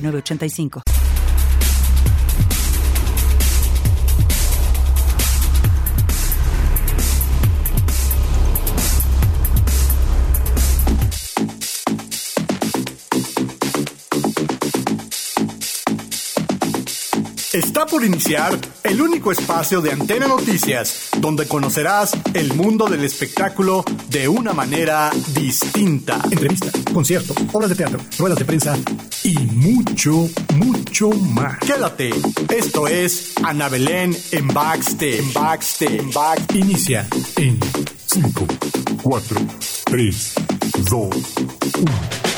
985. Está por iniciar el único espacio de Antena Noticias, donde conocerás el mundo del espectáculo de una manera distinta. Entrevistas, conciertos, obras de teatro, ruedas de prensa y mucho, mucho más. Quédate. Esto es Ana Belén en Backstage. En Backstage. En Backstage. Inicia en 5, 4, 3, 2, 1.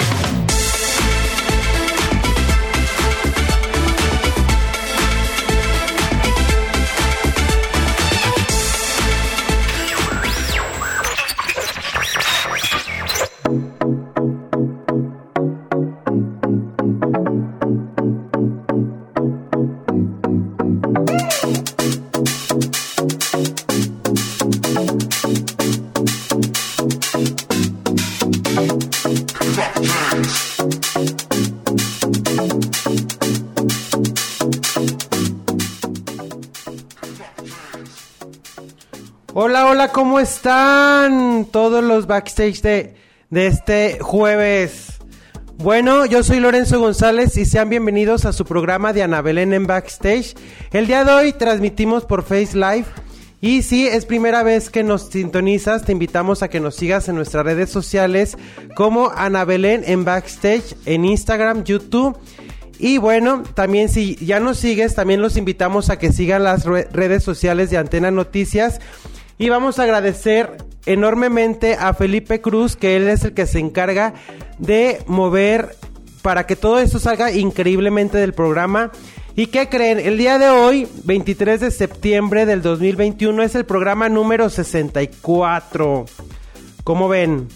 Hola, ¿cómo están todos los backstage de, de este jueves? Bueno, yo soy Lorenzo González y sean bienvenidos a su programa de Ana Belén en Backstage. El día de hoy transmitimos por Face Live y si es primera vez que nos sintonizas, te invitamos a que nos sigas en nuestras redes sociales como Ana Belén en Backstage, en Instagram, YouTube. Y bueno, también si ya nos sigues, también los invitamos a que sigan las redes sociales de Antena Noticias y vamos a agradecer enormemente a Felipe Cruz, que él es el que se encarga de mover para que todo esto salga increíblemente del programa. ¿Y qué creen? El día de hoy, 23 de septiembre del 2021, es el programa número 64. ¿Cómo ven?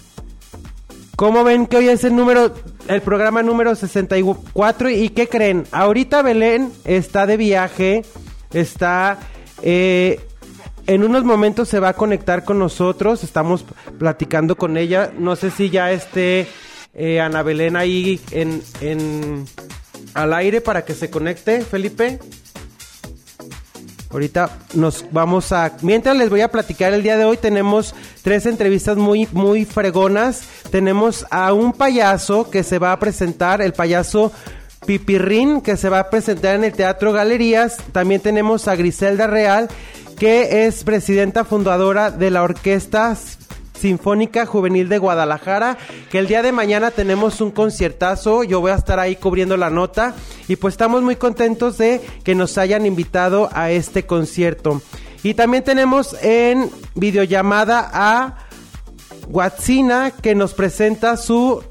¿Cómo ven que hoy es el número, el programa número 64? ¿Y qué creen? Ahorita Belén está de viaje, está eh, en unos momentos se va a conectar con nosotros, estamos platicando con ella. No sé si ya esté eh, Ana Belén ahí en, en, al aire para que se conecte, Felipe. Ahorita nos vamos a... Mientras les voy a platicar el día de hoy, tenemos tres entrevistas muy, muy fregonas. Tenemos a un payaso que se va a presentar, el payaso Pipirrín, que se va a presentar en el Teatro Galerías. También tenemos a Griselda Real que es presidenta fundadora de la Orquesta Sinfónica Juvenil de Guadalajara, que el día de mañana tenemos un conciertazo, yo voy a estar ahí cubriendo la nota y pues estamos muy contentos de que nos hayan invitado a este concierto. Y también tenemos en videollamada a Watsina que nos presenta su,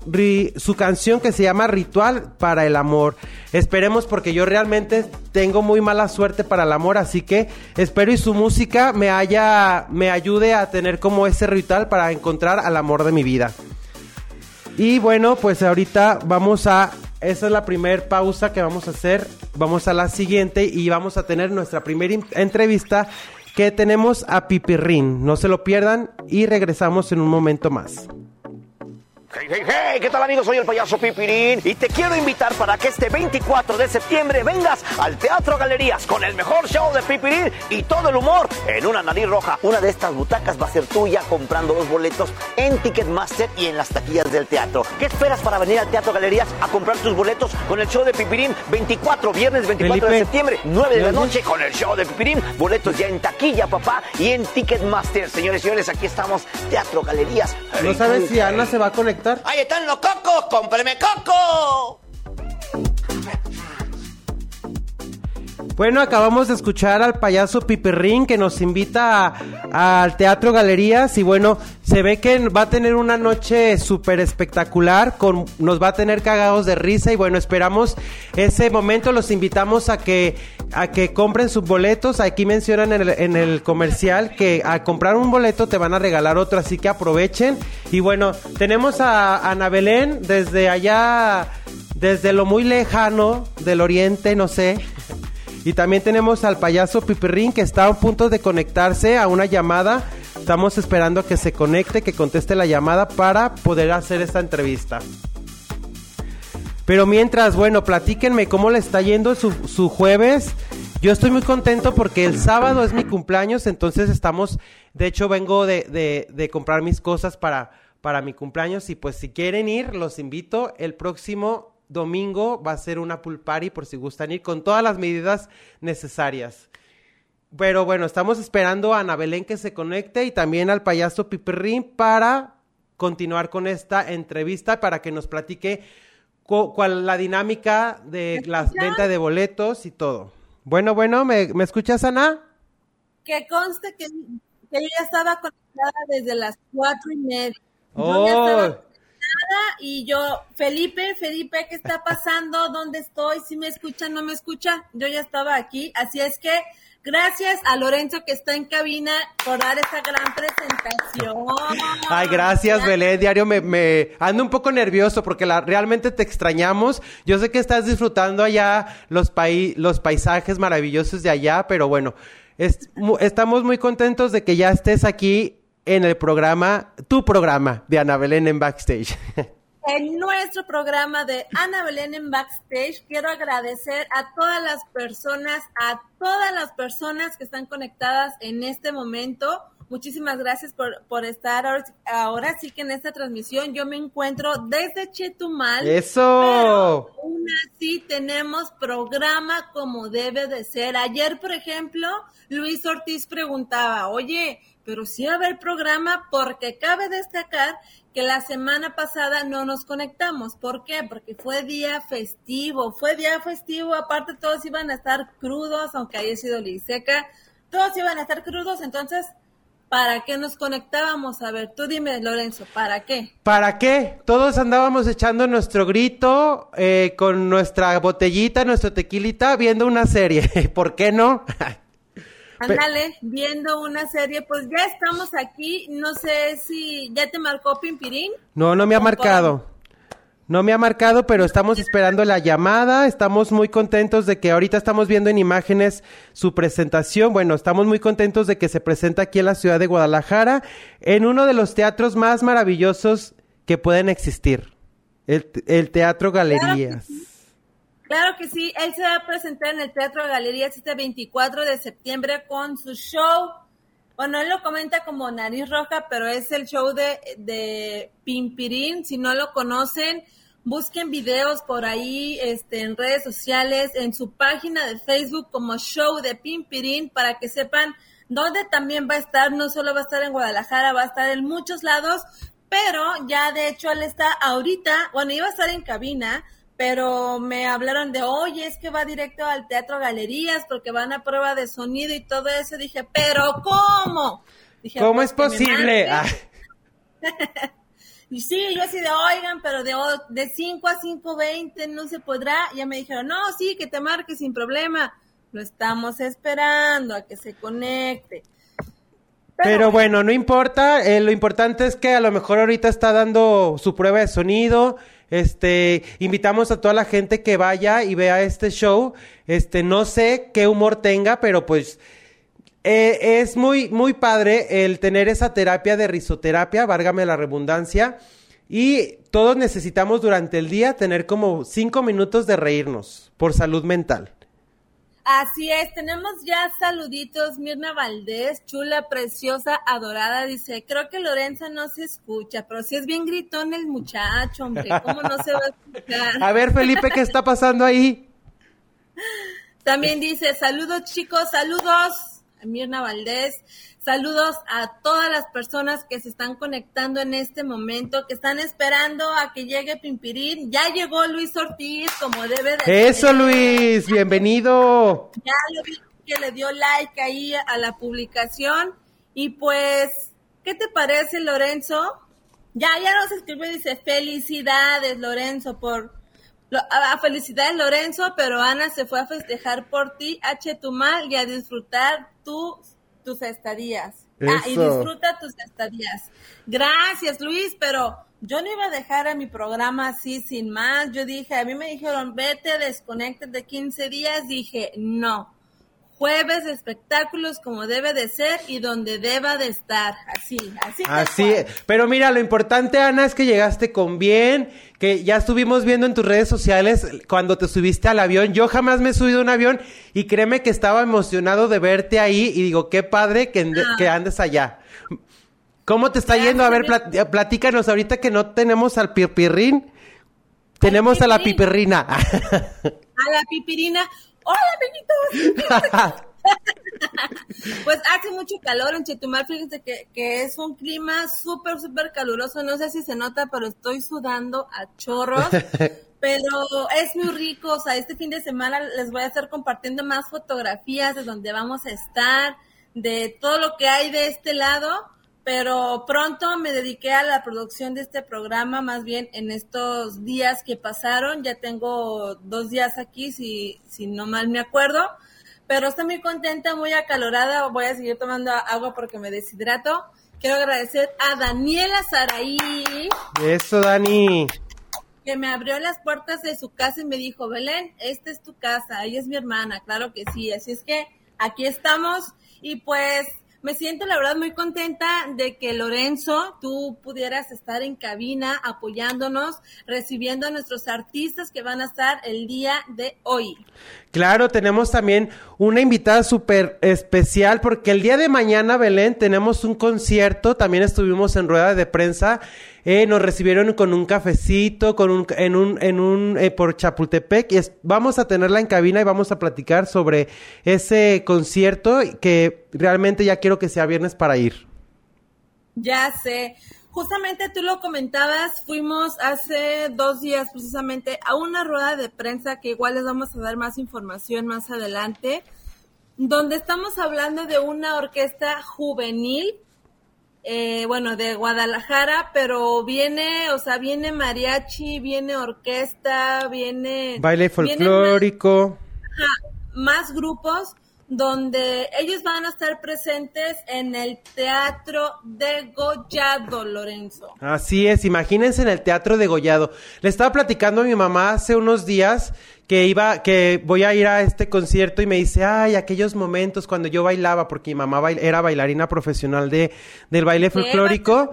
su canción que se llama Ritual para el Amor. Esperemos porque yo realmente tengo muy mala suerte para el amor, así que espero y su música me haya me ayude a tener como ese ritual para encontrar al amor de mi vida. Y bueno, pues ahorita vamos a esa es la primera pausa que vamos a hacer. Vamos a la siguiente y vamos a tener nuestra primera entrevista que tenemos a Pipirrín. No se lo pierdan y regresamos en un momento más. Hey, hey, hey, ¿qué tal amigos? Soy el payaso Pipirín y te quiero invitar para que este 24 de septiembre vengas al Teatro Galerías con el mejor show de Pipirín y todo el humor en una nariz roja. Una de estas butacas va a ser tuya comprando los boletos en Ticketmaster y en las taquillas del teatro. ¿Qué esperas para venir al Teatro Galerías a comprar tus boletos con el show de Pipirín 24, viernes 24 de septiembre, 9 de la noche con el show de Pipirín? Boletos ya en taquilla, papá, y en Ticketmaster. Señores y señores, aquí estamos, Teatro Galerías. ¿No sabes si Ana se va a conectar? ¡Ahí están los cocos! ¡Cómpreme coco! Bueno, acabamos de escuchar al payaso Piperrín que nos invita al Teatro Galerías y bueno, se ve que va a tener una noche súper espectacular, con, nos va a tener cagados de risa y bueno, esperamos ese momento, los invitamos a que, a que compren sus boletos, aquí mencionan en el, en el comercial que al comprar un boleto te van a regalar otro, así que aprovechen y bueno, tenemos a Ana Belén desde allá, desde lo muy lejano del oriente, no sé. Y también tenemos al payaso Pipirrín que está a punto de conectarse a una llamada. Estamos esperando que se conecte, que conteste la llamada para poder hacer esta entrevista. Pero mientras, bueno, platíquenme cómo le está yendo su, jueves. Yo estoy muy contento porque el sábado es mi cumpleaños, entonces estamos, de hecho vengo de, de, de comprar mis cosas para, para mi cumpleaños y pues si quieren ir, los invito el próximo domingo va a ser una pool party por si gustan ir con todas las medidas necesarias. Pero bueno, estamos esperando a Ana Belén que se conecte y también al payaso Piperrín para continuar con esta entrevista para que nos platique cuál la dinámica de la venta de boletos y todo. Bueno, bueno, ¿me, ¿me escuchas, Ana? Que conste que, que yo ya estaba conectada desde las cuatro y media. Oh, y yo, Felipe, Felipe, ¿qué está pasando? ¿Dónde estoy? ¿Si me escucha? ¿No me escucha? Yo ya estaba aquí, así es que gracias a Lorenzo que está en cabina por dar esta gran presentación. Ay, gracias, Belén. Diario me, me ando un poco nervioso porque la, realmente te extrañamos. Yo sé que estás disfrutando allá los, pai, los paisajes maravillosos de allá, pero bueno, es, estamos muy contentos de que ya estés aquí en el programa, tu programa de Ana Belén en Backstage. En nuestro programa de Ana Belén en Backstage, quiero agradecer a todas las personas, a todas las personas que están conectadas en este momento. Muchísimas gracias por, por estar ahora, ahora, sí que en esta transmisión. Yo me encuentro desde Chetumal. Eso. Pero aún así tenemos programa como debe de ser. Ayer, por ejemplo, Luis Ortiz preguntaba, oye, pero sí va a haber programa porque cabe destacar que la semana pasada no nos conectamos. ¿Por qué? Porque fue día festivo, fue día festivo, aparte todos iban a estar crudos, aunque haya sido liseca, todos iban a estar crudos, entonces, ¿para qué nos conectábamos? A ver, tú dime, Lorenzo, ¿para qué? ¿Para qué? Todos andábamos echando nuestro grito eh, con nuestra botellita, nuestro tequilita, viendo una serie. ¿Por qué no? Ándale, viendo una serie, pues ya estamos aquí. No sé si ya te marcó Pimpirín. No, no me ha marcado. No me ha marcado, pero estamos esperando la llamada. Estamos muy contentos de que ahorita estamos viendo en imágenes su presentación. Bueno, estamos muy contentos de que se presenta aquí en la ciudad de Guadalajara, en uno de los teatros más maravillosos que pueden existir, el, Teatro Galerías. Claro Claro que sí, él se va a presentar en el Teatro Galerías este 24 de septiembre con su show. Bueno, él lo comenta como Nariz Roja, pero es el show de, de Pimpirín. Si no lo conocen, busquen videos por ahí este, en redes sociales, en su página de Facebook como Show de Pimpirín, para que sepan dónde también va a estar. No solo va a estar en Guadalajara, va a estar en muchos lados, pero ya de hecho él está ahorita, bueno, iba a estar en cabina, pero me hablaron de, oye, es que va directo al Teatro Galerías porque van a prueba de sonido y todo eso. Dije, pero ¿cómo? Dije, ¿Cómo pues, es posible? Y sí, yo así de, oigan, pero de, de 5 a 5.20 no se podrá. Ya me dijeron, no, sí, que te marque sin problema. Lo estamos esperando a que se conecte. Pero, Pero bueno, no importa, eh, lo importante es que a lo mejor ahorita está dando su prueba de sonido, este, invitamos a toda la gente que vaya y vea este show. Este, no sé qué humor tenga, pero pues eh, es muy, muy padre el tener esa terapia de risoterapia, válgame la redundancia. Y todos necesitamos durante el día tener como cinco minutos de reírnos por salud mental. Así es, tenemos ya saluditos. Mirna Valdés, chula, preciosa, adorada, dice, creo que Lorenzo no se escucha, pero si es bien gritón el muchacho, hombre, ¿cómo no se va a escuchar? A ver, Felipe, ¿qué está pasando ahí? También dice, saludos chicos, saludos, Mirna Valdés. Saludos a todas las personas que se están conectando en este momento, que están esperando a que llegue Pimpirín. Ya llegó Luis Ortiz, como debe de Eso, Luis, bienvenido. Ya lo vi que le dio like ahí a la publicación. Y pues, ¿qué te parece, Lorenzo? Ya, ya nos escribe y dice, felicidades, Lorenzo, por... A, felicidades, Lorenzo, pero Ana se fue a festejar por ti a Chetumal y a disfrutar tus, tus estadías. Ah, y disfruta tus estadías. Gracias, Luis, pero yo no iba a dejar a mi programa así sin más. Yo dije, a mí me dijeron, vete, desconecte de 15 días. Dije, no. Jueves de espectáculos como debe de ser y donde deba de estar. Así, así. Así. Pero mira, lo importante, Ana, es que llegaste con bien, que ya estuvimos viendo en tus redes sociales cuando te subiste al avión. Yo jamás me he subido a un avión y créeme que estaba emocionado de verte ahí y digo, qué padre que, ah. que andes allá. ¿Cómo te está yendo? A ver, platícanos ahorita que no tenemos al pipirrín. Tenemos a la pipirrina. A la pipirina. ¡Hola, amiguitos! pues hace mucho calor en Chetumal, fíjense que, que es un clima súper, súper caluroso, no sé si se nota, pero estoy sudando a chorros, pero es muy rico, o sea, este fin de semana les voy a estar compartiendo más fotografías de donde vamos a estar, de todo lo que hay de este lado, pero pronto me dediqué a la producción de este programa, más bien en estos días que pasaron, ya tengo dos días aquí, si, si no mal me acuerdo, pero estoy muy contenta, muy acalorada, voy a seguir tomando agua porque me deshidrato. Quiero agradecer a Daniela Saraí. Eso, Dani. Que me abrió las puertas de su casa y me dijo, Belén, esta es tu casa, ella es mi hermana, claro que sí, así es que aquí estamos y pues me siento la verdad muy contenta de que Lorenzo, tú pudieras estar en cabina apoyándonos, recibiendo a nuestros artistas que van a estar el día de hoy. Claro, tenemos también una invitada súper especial porque el día de mañana, Belén, tenemos un concierto, también estuvimos en rueda de prensa eh, nos recibieron con un cafecito, con un, en un, en un, eh, por Chapultepec, y vamos a tenerla en cabina y vamos a platicar sobre ese concierto que realmente ya quiero que sea viernes para ir. Ya sé. Justamente tú lo comentabas, fuimos hace dos días precisamente a una rueda de prensa que igual les vamos a dar más información más adelante, donde estamos hablando de una orquesta juvenil eh, bueno, de Guadalajara, pero viene, o sea, viene mariachi, viene orquesta, viene... Baile folclórico. más, grupos donde ellos van a estar presentes en el Teatro de Gollado, Lorenzo. Así es, imagínense en el Teatro de Gollado. Le estaba platicando a mi mamá hace unos días que iba, que voy a ir a este concierto y me dice, ay, aquellos momentos cuando yo bailaba, porque mi mamá era bailarina profesional de, del baile folclórico.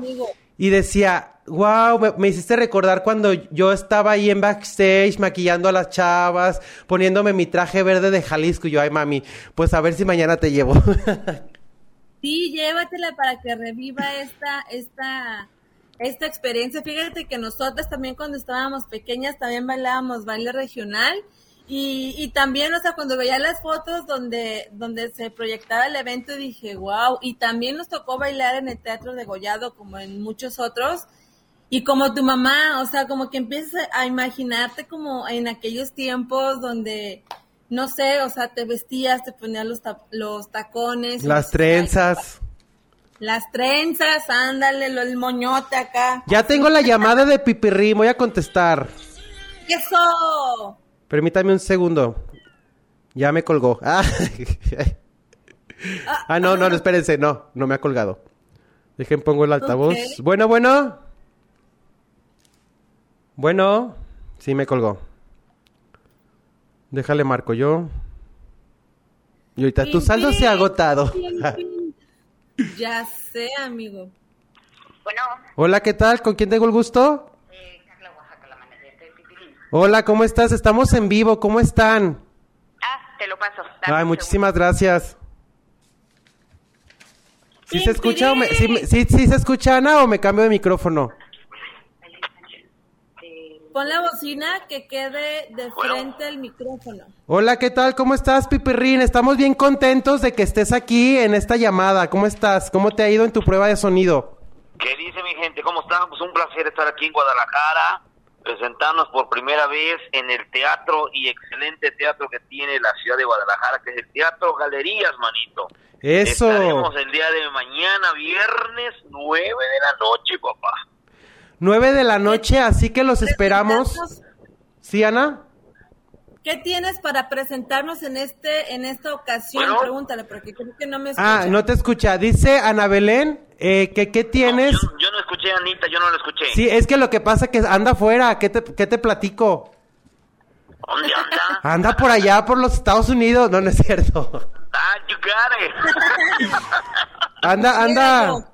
Y decía, wow, me, hiciste recordar cuando yo estaba ahí en backstage maquillando a las chavas, poniéndome mi traje verde de Jalisco. Y yo, ay, mami, pues a ver si mañana te llevo. sí, llévatela para que reviva esta, esta esta experiencia. Fíjate que nosotras también cuando estábamos pequeñas también bailábamos baile regional y, y también, o sea, cuando veía las fotos donde, donde se proyectaba el evento dije, wow, y también nos tocó bailar en el Teatro de Gollado como en muchos otros. Y como tu mamá, o sea, como que empiezas a imaginarte como en aquellos tiempos donde, no sé, o sea, te vestías, te ponías los, los tacones. Las trenzas. Las trenzas, ándale, lo, el moñote acá. Ya tengo la llamada de Pipirri, voy a contestar. ¡Eso! Permítame un segundo. Ya me colgó. Ah, ah no, no, no, espérense, no, no me ha colgado. Dejen, pongo el altavoz. Bueno, bueno. Bueno, sí me colgó. Déjale marco yo. Y ahorita tu saldo se ha agotado. Ya sé, amigo. Bueno. Hola, ¿qué tal? ¿Con quién tengo el gusto? Eh, Carla Oaxaca, la manager de Pipilín. Hola, ¿cómo estás? Estamos en vivo, ¿cómo están? Ah, te lo paso. Ay, muchísimas gracias. ¿Sí se escucha o me, sí, sí, sí se escucha Ana o me cambio de micrófono? Pon la bocina que quede de frente al micrófono. Hola, ¿qué tal? ¿Cómo estás, Pipirrín? Estamos bien contentos de que estés aquí en esta llamada. ¿Cómo estás? ¿Cómo te ha ido en tu prueba de sonido? ¿Qué dice mi gente? ¿Cómo están? Pues un placer estar aquí en Guadalajara. Presentarnos por primera vez en el teatro y excelente teatro que tiene la ciudad de Guadalajara, que es el Teatro Galerías, manito. Eso. Estaremos el día de mañana, viernes, 9 de la noche, papá. 9 de la noche, así que los esperamos. ¿Sí, Ana? ¿Qué tienes para presentarnos en este en esta ocasión? Bueno. Pregúntale, porque creo que no me escucha. Ah, no te escucha. Dice Ana Belén eh, que qué tienes. No, yo, yo no escuché a Anita, yo no la escuché. Sí, es que lo que pasa que anda afuera. ¿Qué te, qué te platico? ¿Dónde anda? Anda por allá, por los Estados Unidos. No, no es cierto. Ah, you got it. Anda, anda.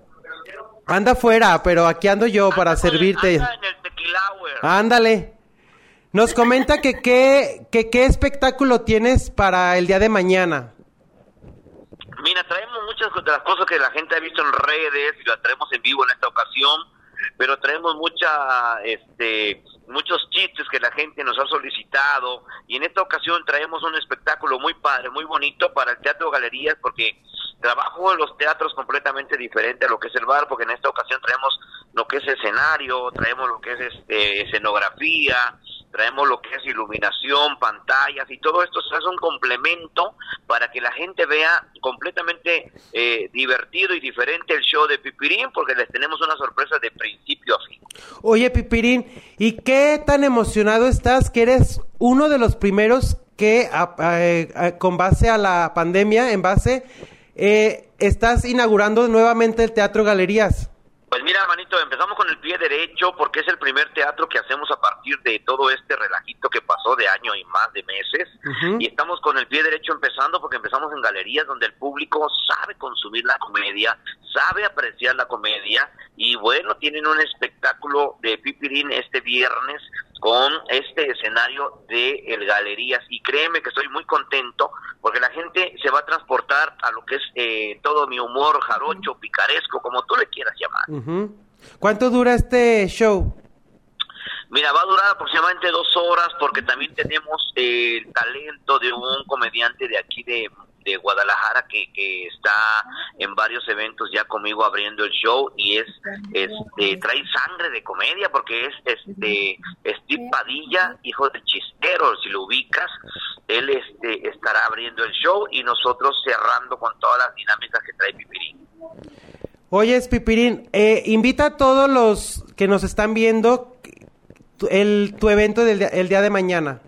Anda afuera, pero aquí ando yo para Anda servirte. anda en el. Ándale. Nos comenta que qué, que qué espectáculo tienes para el día de mañana. Mira, traemos muchas de las cosas que la gente ha visto en redes y las traemos en vivo en esta ocasión, pero traemos mucha, este, muchos chistes que la gente nos ha solicitado y en esta ocasión traemos un espectáculo muy padre, muy bonito para el Teatro Galerías porque trabajo en los teatros completamente diferente a lo que es el bar porque en esta ocasión traemos lo que es escenario, traemos lo que es este, escenografía, traemos lo que es iluminación, pantallas y todo esto se hace un complemento para que la gente vea completamente eh, divertido y diferente el show de Pipirín porque les tenemos una sorpresa de principio a fin. Oye, Pipirín, ¿y qué tan emocionado estás que eres uno de los primeros que, con base a la pandemia, en base, eh, estás inaugurando nuevamente el Teatro Galerías? Pues mira, manito, empezamos con el pie derecho porque es el primer teatro que hacemos a partir de todo este relajito que pasó de año y más de meses. Y estamos con el pie derecho empezando porque empezamos en galerías donde el público sabe consumir la comedia, sabe apreciar la comedia y bueno, tienen un espectáculo de Pipirín este viernes con este escenario de el Galerías y créeme que estoy muy contento porque la gente se va a transportar a lo que es eh, todo mi humor jarocho, picaresco, como tú le quieras llamar. ¿Cuánto dura este show? Mira, va a durar aproximadamente dos horas porque también tenemos eh, el talento de un comediante de aquí de, de Guadalajara que, que está en varios eventos ya conmigo abriendo el show y es este trae sangre de comedia porque es este Steve Padilla, hijo del chistero, si lo ubicas, él este estará abriendo el show y nosotros cerrando con todas las dinámicas que trae Pipirín. Oye, Pipirín, eh, invita a todos los que nos están viendo tu- el, tu evento del día- el día de mañana.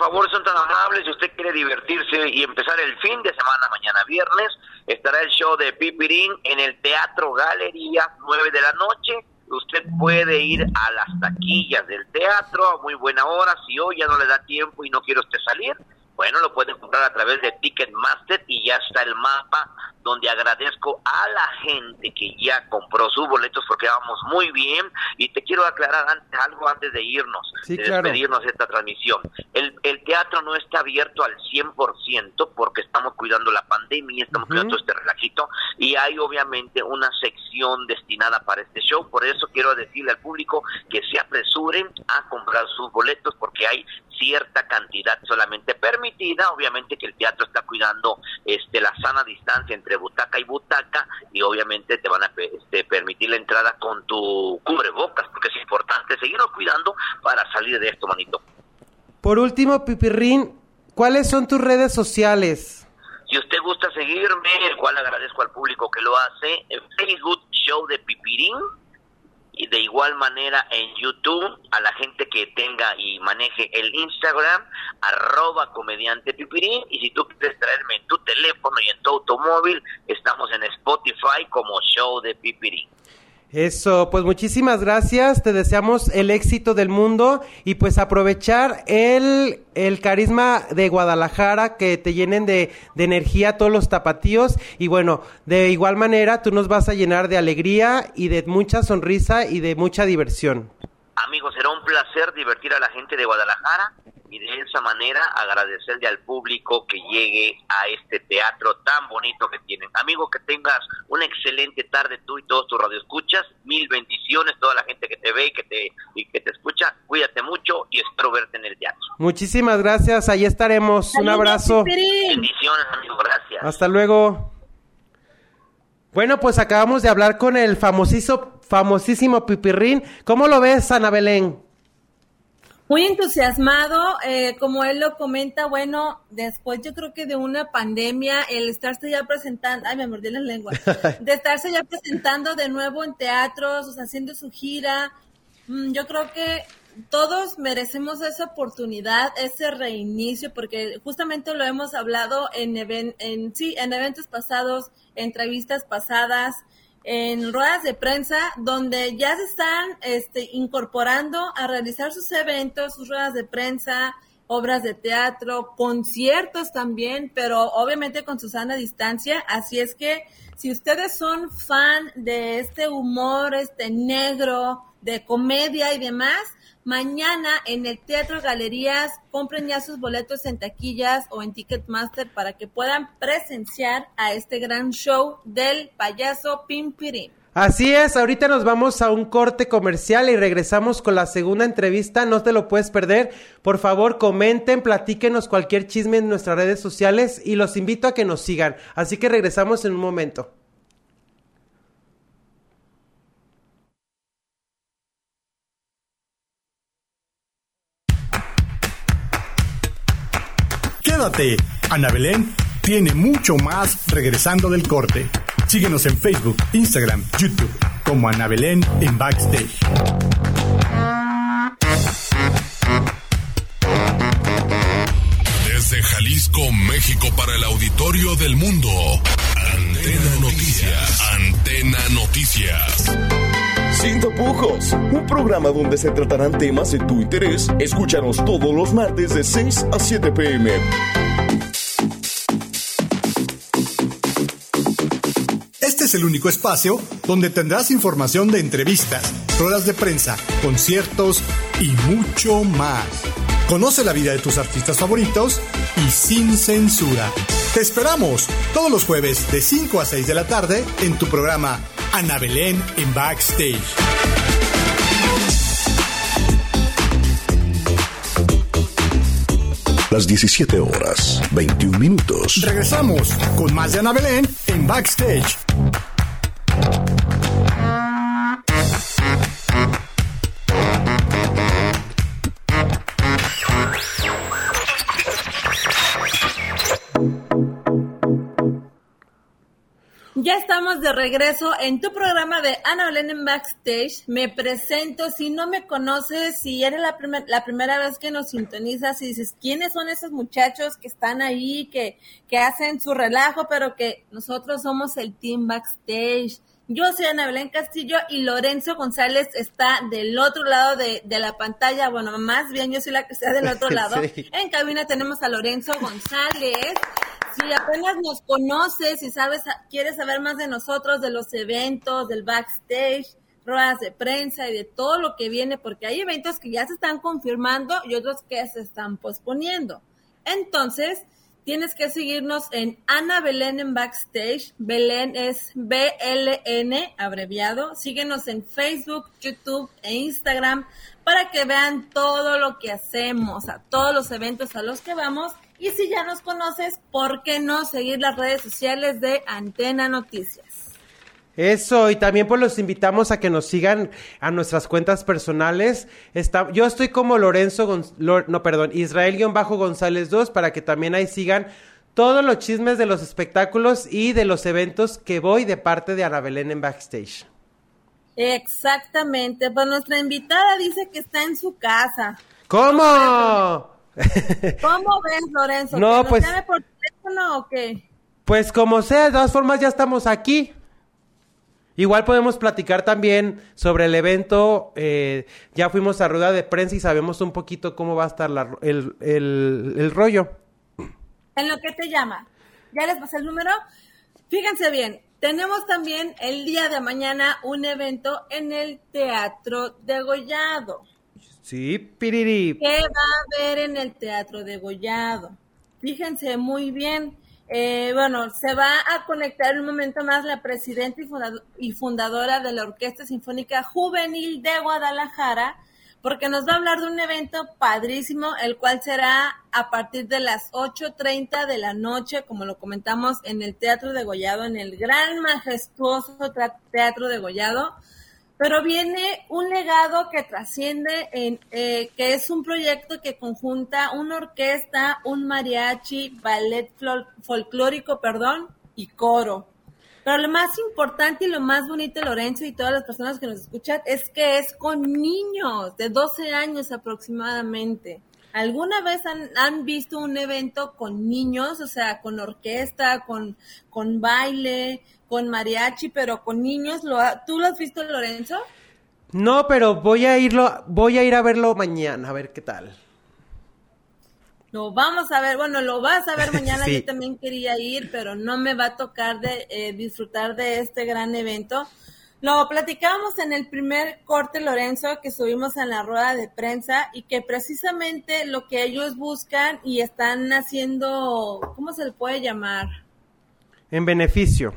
Favor, son tan amables. Si usted quiere divertirse y empezar el fin de semana, mañana viernes, estará el show de Pipirín en el Teatro Galería, 9 de la noche. Usted puede ir a las taquillas del teatro a muy buena hora. Si hoy ya no le da tiempo y no quiere usted salir, bueno, lo puede comprar a través de Ticketmaster y ya está el mapa donde agradezco a la gente que ya compró sus boletos porque vamos muy bien y te quiero aclarar antes, algo antes de irnos, Sí, de claro. despedirnos de esta transmisión. El, el teatro no está abierto al 100% porque estamos cuidando la pandemia, estamos Ujú. cuidando este relajito y hay obviamente una sección destinada para este show, por eso quiero decirle al público que se apresuren a comprar sus boletos porque hay cierta cantidad solamente permitida, obviamente que el teatro está cuidando este la sana distancia entre butaca y butaca y obviamente te van a este, permitir la entrada con tu cubrebocas porque es importante seguirnos cuidando para salir de esto, manito. Por último, Pipirrín, ¿cuáles son tus redes sociales? Si usted gusta seguirme, el cual agradezco al público que lo hace, en Facebook Show de Pipirín y de igual manera en YouTube a la gente que tenga y maneje el Instagram arroba comediante Pipirín y si tú quieres traerme en tu teléfono y en tu automóvil estamos en Spotify como Show de Pipirín. Eso, pues muchísimas gracias, te deseamos el éxito del mundo y pues aprovechar el, el carisma de Guadalajara, que te llenen de, de energía todos los tapatíos y bueno, de igual manera tú nos vas a llenar de alegría y de mucha sonrisa y de mucha diversión. Amigos, será un placer divertir a la gente de Guadalajara y de esa manera agradecerle al público que llegue a este teatro tan bonito que tienen. Amigo, que tengas una excelente tarde tú y todos tus radioescuchas. Mil bendiciones, toda la gente que te ve y que te, y que te escucha. Cuídate mucho y espero verte en el teatro. Muchísimas gracias, ahí estaremos, un abrazo. Bendiciones, amigo, gracias. Hasta luego. Bueno, pues acabamos de hablar con el famosísimo, famosísimo Pipirrín. ¿Cómo lo ves, Ana Belén? Muy entusiasmado, eh, como él lo comenta, bueno, después yo creo que de una pandemia, el estarse ya presentando, ay, me mordí la lengua, de estarse ya presentando de nuevo en teatros, o sea, haciendo su gira, mm, yo creo que todos merecemos esa oportunidad, ese reinicio, porque justamente lo hemos hablado en, en, sí, en eventos pasados, entrevistas pasadas, en ruedas de prensa donde ya se están este, incorporando a realizar sus eventos, sus ruedas de prensa, obras de teatro, conciertos también, pero obviamente con su sana distancia. Así es que si ustedes son fan de este humor, este negro, de comedia y demás, Mañana en el Teatro Galerías compren ya sus boletos en taquillas o en Ticketmaster para que puedan presenciar a este gran show del payaso Pimpirín. Así es, ahorita nos vamos a un corte comercial y regresamos con la segunda entrevista, no te lo puedes perder. Por favor, comenten, platíquenos cualquier chisme en nuestras redes sociales y los invito a que nos sigan. Así que regresamos en un momento. Quédate, Ana Belén tiene mucho más regresando del corte. Síguenos en Facebook, Instagram, YouTube como Ana Belén en Backstage. Desde Jalisco, México para el auditorio del mundo. Antena Noticias. Antena Noticias. Sin tapujos, un programa donde se tratarán temas de tu interés. Escúchanos todos los martes de 6 a 7 pm. Es el único espacio donde tendrás información de entrevistas, ruedas de prensa, conciertos y mucho más. Conoce la vida de tus artistas favoritos y sin censura. Te esperamos todos los jueves de 5 a 6 de la tarde en tu programa Ana Belén en Backstage. Las 17 horas, 21 minutos. Regresamos con más de Ana Belén en Backstage. Estamos de regreso en tu programa de Ana Belén en Backstage. Me presento, si no me conoces, si eres la, la primera vez que nos sintonizas y dices, ¿quiénes son esos muchachos que están ahí, que, que hacen su relajo, pero que nosotros somos el Team Backstage? Yo soy Ana Belén Castillo y Lorenzo González está del otro lado de, de la pantalla. Bueno, más bien yo soy la que está del otro lado. En cabina tenemos a Lorenzo González. Si apenas nos conoces y sabes, quieres saber más de nosotros, de los eventos, del backstage, ruedas de prensa y de todo lo que viene, porque hay eventos que ya se están confirmando y otros que se están posponiendo. Entonces, tienes que seguirnos en Ana Belén en Backstage. Belén es B-L-N, abreviado. Síguenos en Facebook, YouTube e Instagram para que vean todo lo que hacemos, a todos los eventos a los que vamos. Y si ya nos conoces, ¿por qué no seguir las redes sociales de Antena Noticias? Eso, y también pues los invitamos a que nos sigan a nuestras cuentas personales. Está, yo estoy como Lorenzo, no, perdón, Israel-González 2 para que también ahí sigan todos los chismes de los espectáculos y de los eventos que voy de parte de Ana Belén en Backstage. Exactamente, pues nuestra invitada dice que está en su casa. ¿Cómo? ¿Cómo ves, Lorenzo? No, pues. por teléfono o qué? Pues como sea, de todas formas ya estamos aquí. Igual podemos platicar también sobre el evento. Eh, ya fuimos a rueda de prensa y sabemos un poquito cómo va a estar el, el, rollo. ¿En lo que te llama? ¿Ya les pasé el número? Fíjense bien, tenemos también el día de mañana un evento en el Teatro de Gollado. Sí, piriri. ¿Qué va a haber en el Teatro de Gollado? Fíjense muy bien. Eh, bueno, se va a conectar un momento más la presidenta y fundadora de la Orquesta Sinfónica Juvenil de Guadalajara, porque nos va a hablar de un evento padrísimo, el cual será a partir de las 8.30 de la noche, como lo comentamos en el Teatro de Gollado, en el gran majestuoso Teatro de Gollado. Pero viene un legado que trasciende, en, eh, que es un proyecto que conjunta una orquesta, un mariachi, ballet folclórico, perdón, y coro. Pero lo más importante y lo más bonito, Lorenzo, y todas las personas que nos escuchan, es que es con niños de 12 años aproximadamente. ¿Alguna vez han, visto un evento con niños, o sea, con orquesta, con, con baile, con mariachi, pero con niños? ¿Lo ¿Tú lo has visto, Lorenzo? No, pero voy a irlo, voy a ir a verlo mañana, a ver qué tal. Lo vamos a ver, bueno, lo vas a ver mañana, yo también quería ir, pero no me va a tocar de eh, disfrutar de este gran evento. Lo platicábamos en el primer corte, Lorenzo, que subimos en la rueda de prensa y que precisamente lo que ellos buscan y están haciendo, ¿cómo se le puede llamar? En beneficio.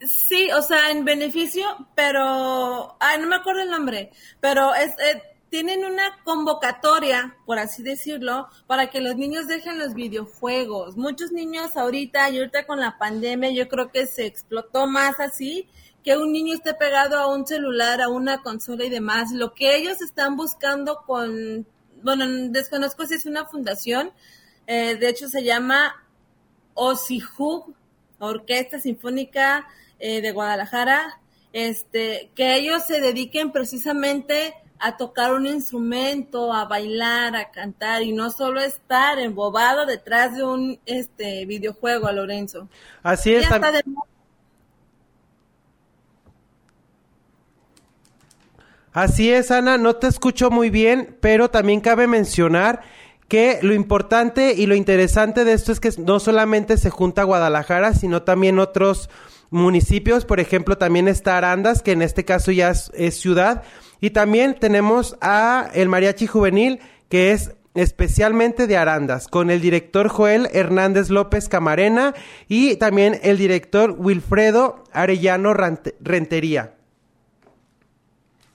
Sí, o sea, en beneficio, pero, ay, no me acuerdo el nombre, pero es, eh, tienen una convocatoria, por así decirlo, para que los niños dejen los videojuegos. Muchos niños ahorita, y ahorita con la pandemia, yo creo que se explotó más así, que un niño esté pegado a un celular, a una consola y demás. Lo que ellos están buscando con, bueno, desconozco si es una fundación, eh, de hecho se llama OSIHUG, Orquesta Sinfónica eh, de Guadalajara, este, que ellos se dediquen precisamente a tocar un instrumento, a bailar, a cantar y no solo estar embobado detrás de un este videojuego a Lorenzo. Así es. Así es, Ana, no te escucho muy bien, pero también cabe mencionar que lo importante y lo interesante de esto es que no solamente se junta Guadalajara, sino también otros municipios, por ejemplo, también está Arandas, que en este caso ya es ciudad, y también tenemos a el mariachi juvenil, que es especialmente de Arandas, con el director Joel Hernández López Camarena y también el director Wilfredo Arellano Rentería.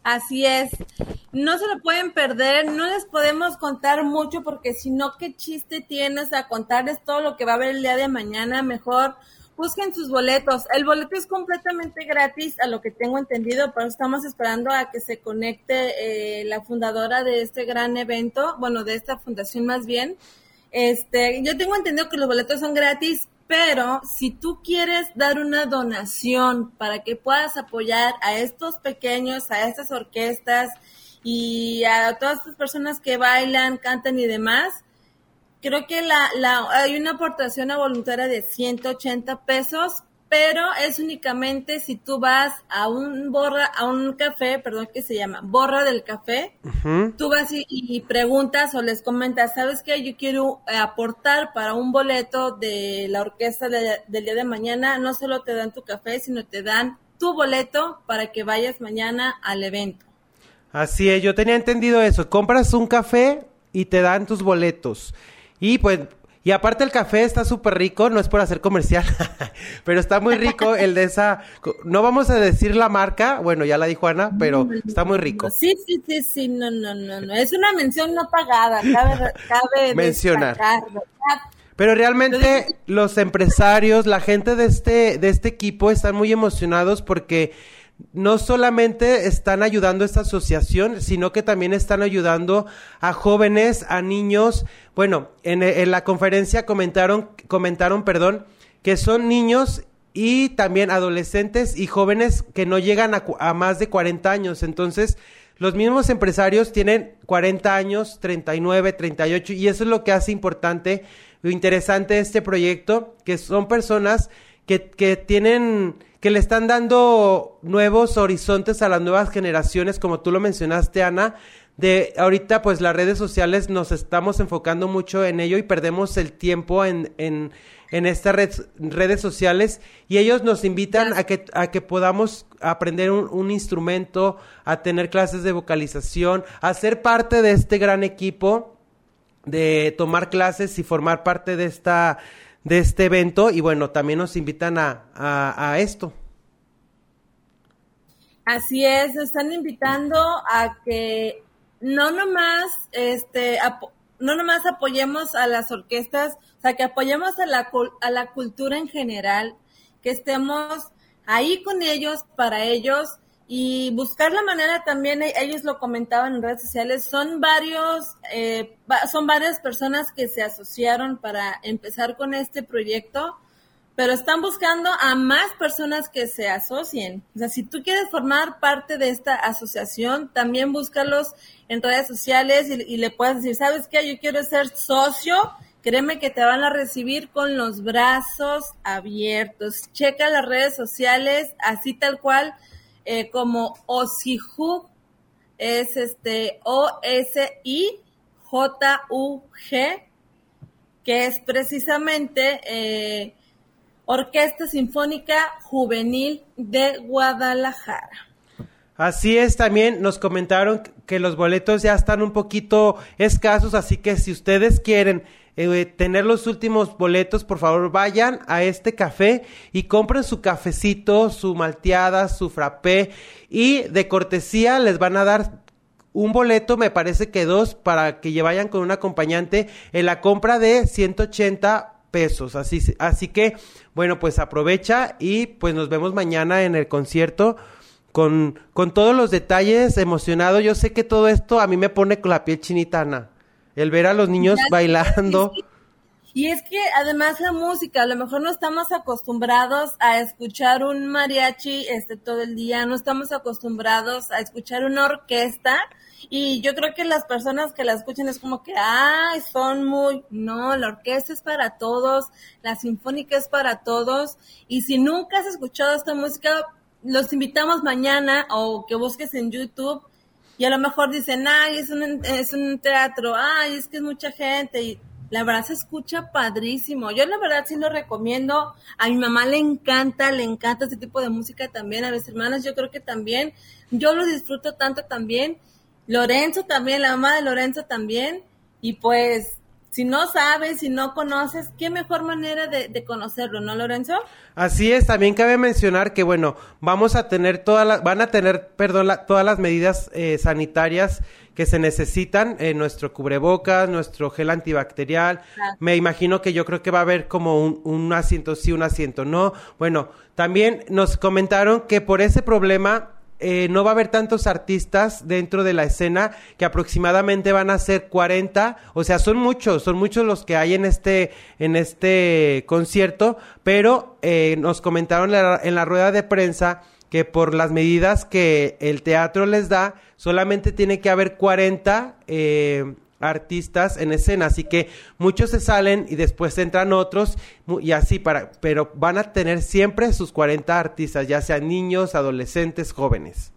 Así es. No se lo pueden perder, no les podemos contar mucho porque si no, ¿qué chiste tienes a contarles todo lo que va a haber el día de mañana? Mejor busquen sus boletos. El boleto es completamente gratis, a lo que tengo entendido, pero estamos esperando a que se conecte eh, la fundadora de este gran evento, bueno, de esta fundación más bien. Este, yo tengo entendido que los boletos son gratis, pero si tú quieres dar una donación para que puedas apoyar a estos pequeños, a estas orquestas y a todas estas personas que bailan, cantan y demás, creo que la, la, hay una aportación a voluntaria de 180 pesos, pero es únicamente si tú vas a un borra, a un café, perdón, que se llama Borra del Café, tú vas y, preguntas o les comentas, ¿sabes qué? Yo quiero aportar para un boleto de la orquesta del día de mañana, no solo te dan tu café, sino te dan tu boleto para que vayas mañana al evento. Así es, yo tenía entendido eso, compras un café y te dan tus boletos. Y pues, y aparte el café está súper rico, no es por hacer comercial, pero está muy rico el de esa, no vamos a decir la marca, bueno, ya la dijo Ana, pero está muy rico. Sí, sí, sí, sí, no, no, no, no, es una mención no pagada, cabe, cabe mencionar. Pero realmente los empresarios, la gente de este, de este equipo están muy emocionados porque no solamente están ayudando a esta asociación, sino que también están ayudando a jóvenes, a niños. Bueno, en, la conferencia comentaron, comentaron, perdón, que son niños y también adolescentes y jóvenes que no llegan a, a, más de 40 años. Entonces, los mismos empresarios tienen 40 años, 39, 38, y eso es lo que hace importante, lo interesante de este proyecto, que son personas que, que tienen que le están dando nuevos horizontes a las nuevas generaciones, como tú lo mencionaste, Ana. De ahorita, pues las redes sociales nos estamos enfocando mucho en ello y perdemos el tiempo en, en, en estas redes sociales y ellos nos invitan a que, a que podamos aprender un, un, instrumento, a tener clases de vocalización, a ser parte de este gran equipo, de tomar clases y formar parte de esta de este evento y bueno, también nos invitan a, a, esto. Así es, están invitando a que no nomás, este, no nomás apoyemos a las orquestas, o sea, que apoyemos a la, a la cultura en general, que estemos ahí con ellos, para ellos, y buscar la manera también, e- ellos lo comentaban en redes sociales, son varios, eh, son varias personas que se asociaron para empezar con este proyecto, pero están buscando a más personas que se asocien. O sea, si tú quieres formar parte de esta asociación, también búscalos en redes sociales y, y le puedes decir, ¿sabes qué? Yo quiero ser socio. Créeme que te van a recibir con los brazos abiertos. Checa las redes sociales, así tal cual, eh, como Osiju, es este O-S-I-J-U-G, que es precisamente eh, Orquesta Sinfónica Juvenil de Guadalajara. Así es, también nos comentaron que los boletos ya están un poquito escasos, así que si ustedes quieren eh, tener los últimos boletos, por favor vayan a este café y compren su cafecito, su malteada, su frappé y de cortesía les van a dar un boleto, me parece que dos, para que vayan con un acompañante en la compra de 180 pesos. Así, así que, bueno, pues aprovecha y pues nos vemos mañana en el concierto con, con todos los detalles, emocionado. Yo sé que todo esto a mí me pone con la piel chinitana. El ver a los niños Ya bailando. Y es que además la música, a lo mejor no estamos acostumbrados a escuchar un mariachi este todo el día, no estamos acostumbrados a escuchar una orquesta y yo creo que las personas que la escuchan es como que, ay, son muy, no, la orquesta es para todos, la sinfónica es para todos y si nunca has escuchado esta música, los invitamos mañana o que busques en YouTube y a lo mejor dicen, ay, es un, es un teatro, ay, es que es mucha gente y la verdad se escucha padrísimo. Yo la verdad sí lo recomiendo. A mi mamá le encanta, le encanta este tipo de música también. A mis hermanas yo creo que también. Yo lo disfruto tanto también. Lorenzo también, la mamá de Lorenzo también. Y pues, si no sabes, si no conoces, qué mejor manera de, de conocerlo, ¿no, Lorenzo? Así es, también cabe mencionar que, bueno, vamos a tener todas las, van a tener, perdón, la- todas las medidas eh, sanitarias que se necesitan, eh, nuestro cubrebocas, nuestro gel antibacterial. Me imagino que yo creo que va a haber como un, un asiento sí, un asiento no. Bueno, también nos comentaron que por ese problema eh, no va a haber tantos artistas dentro de la escena, que aproximadamente van a ser 40, o sea, son muchos, son muchos los que hay en este, en este concierto, pero eh, nos comentaron en la, en la rueda de prensa que por las medidas que el teatro les da, solamente tiene que haber 40 eh, artistas en escena, así que muchos se salen y después entran otros y así para, pero van a tener siempre sus 40 artistas, ya sean niños, adolescentes, jóvenes.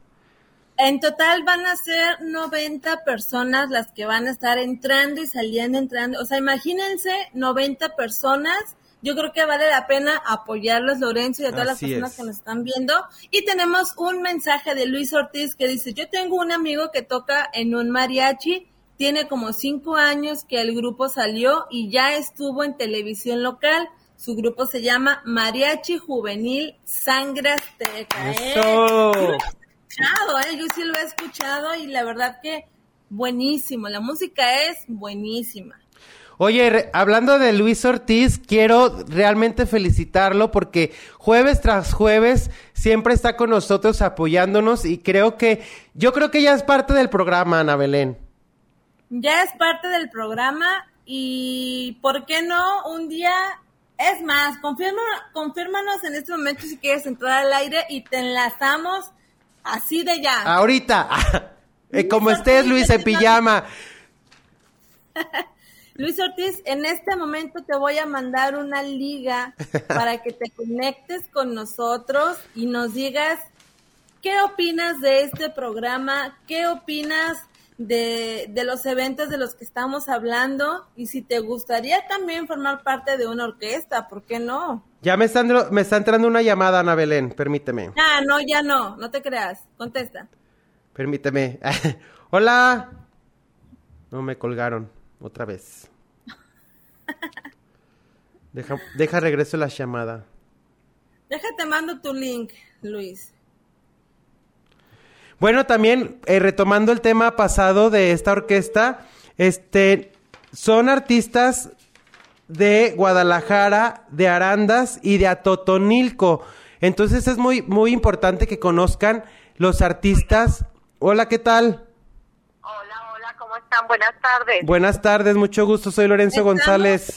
En total van a ser 90 personas las que van a estar entrando y saliendo, entrando. O sea, imagínense 90 personas. Yo creo que vale la pena apoyarlos, Lorenzo, y a todas Así las personas es. que nos están viendo. Y tenemos un mensaje de Luis Ortiz que dice, yo tengo un amigo que toca en un mariachi, tiene como cinco años que el grupo salió y ya estuvo en televisión local. Su grupo se llama Mariachi Juvenil Sangre Azteca. ¿eh? ¡Eso! Yo ¿eh? Yo sí lo he escuchado y la verdad que buenísimo. La música es buenísima. Oye, hablando de Luis Ortiz, quiero realmente felicitarlo porque jueves tras jueves siempre está con nosotros apoyándonos y creo que, yo creo que ya es parte del programa, Ana Belén. Ya es parte del programa y ¿por qué no un día? Es más, confirma, confírmanos en este momento si quieres entrar al aire y te enlazamos así de ya. Ahorita, eh, como estés Luis en pijama. Luis Ortiz, en este momento te voy a mandar una liga para que te conectes con nosotros y nos digas qué opinas de este programa, qué opinas de, de los eventos de los que estamos hablando y si te gustaría también formar parte de una orquesta, ¿por qué no? Ya me está, entrando- me está entrando una llamada, Ana Belén, permíteme, Ah, no, ya no, no te creas, contesta. permíteme. Hola. No me colgaron, otra vez. Deja, deja regreso la llamada. Déjate mando tu link, Luis. Bueno, también eh, retomando el tema pasado de esta orquesta, este, son artistas de Guadalajara, de Arandas y de Atotonilco. Entonces es muy, muy importante que conozcan los artistas. Hola, ¿qué tal? ¿Cómo están? Buenas tardes. Buenas tardes, mucho gusto, soy Lorenzo González.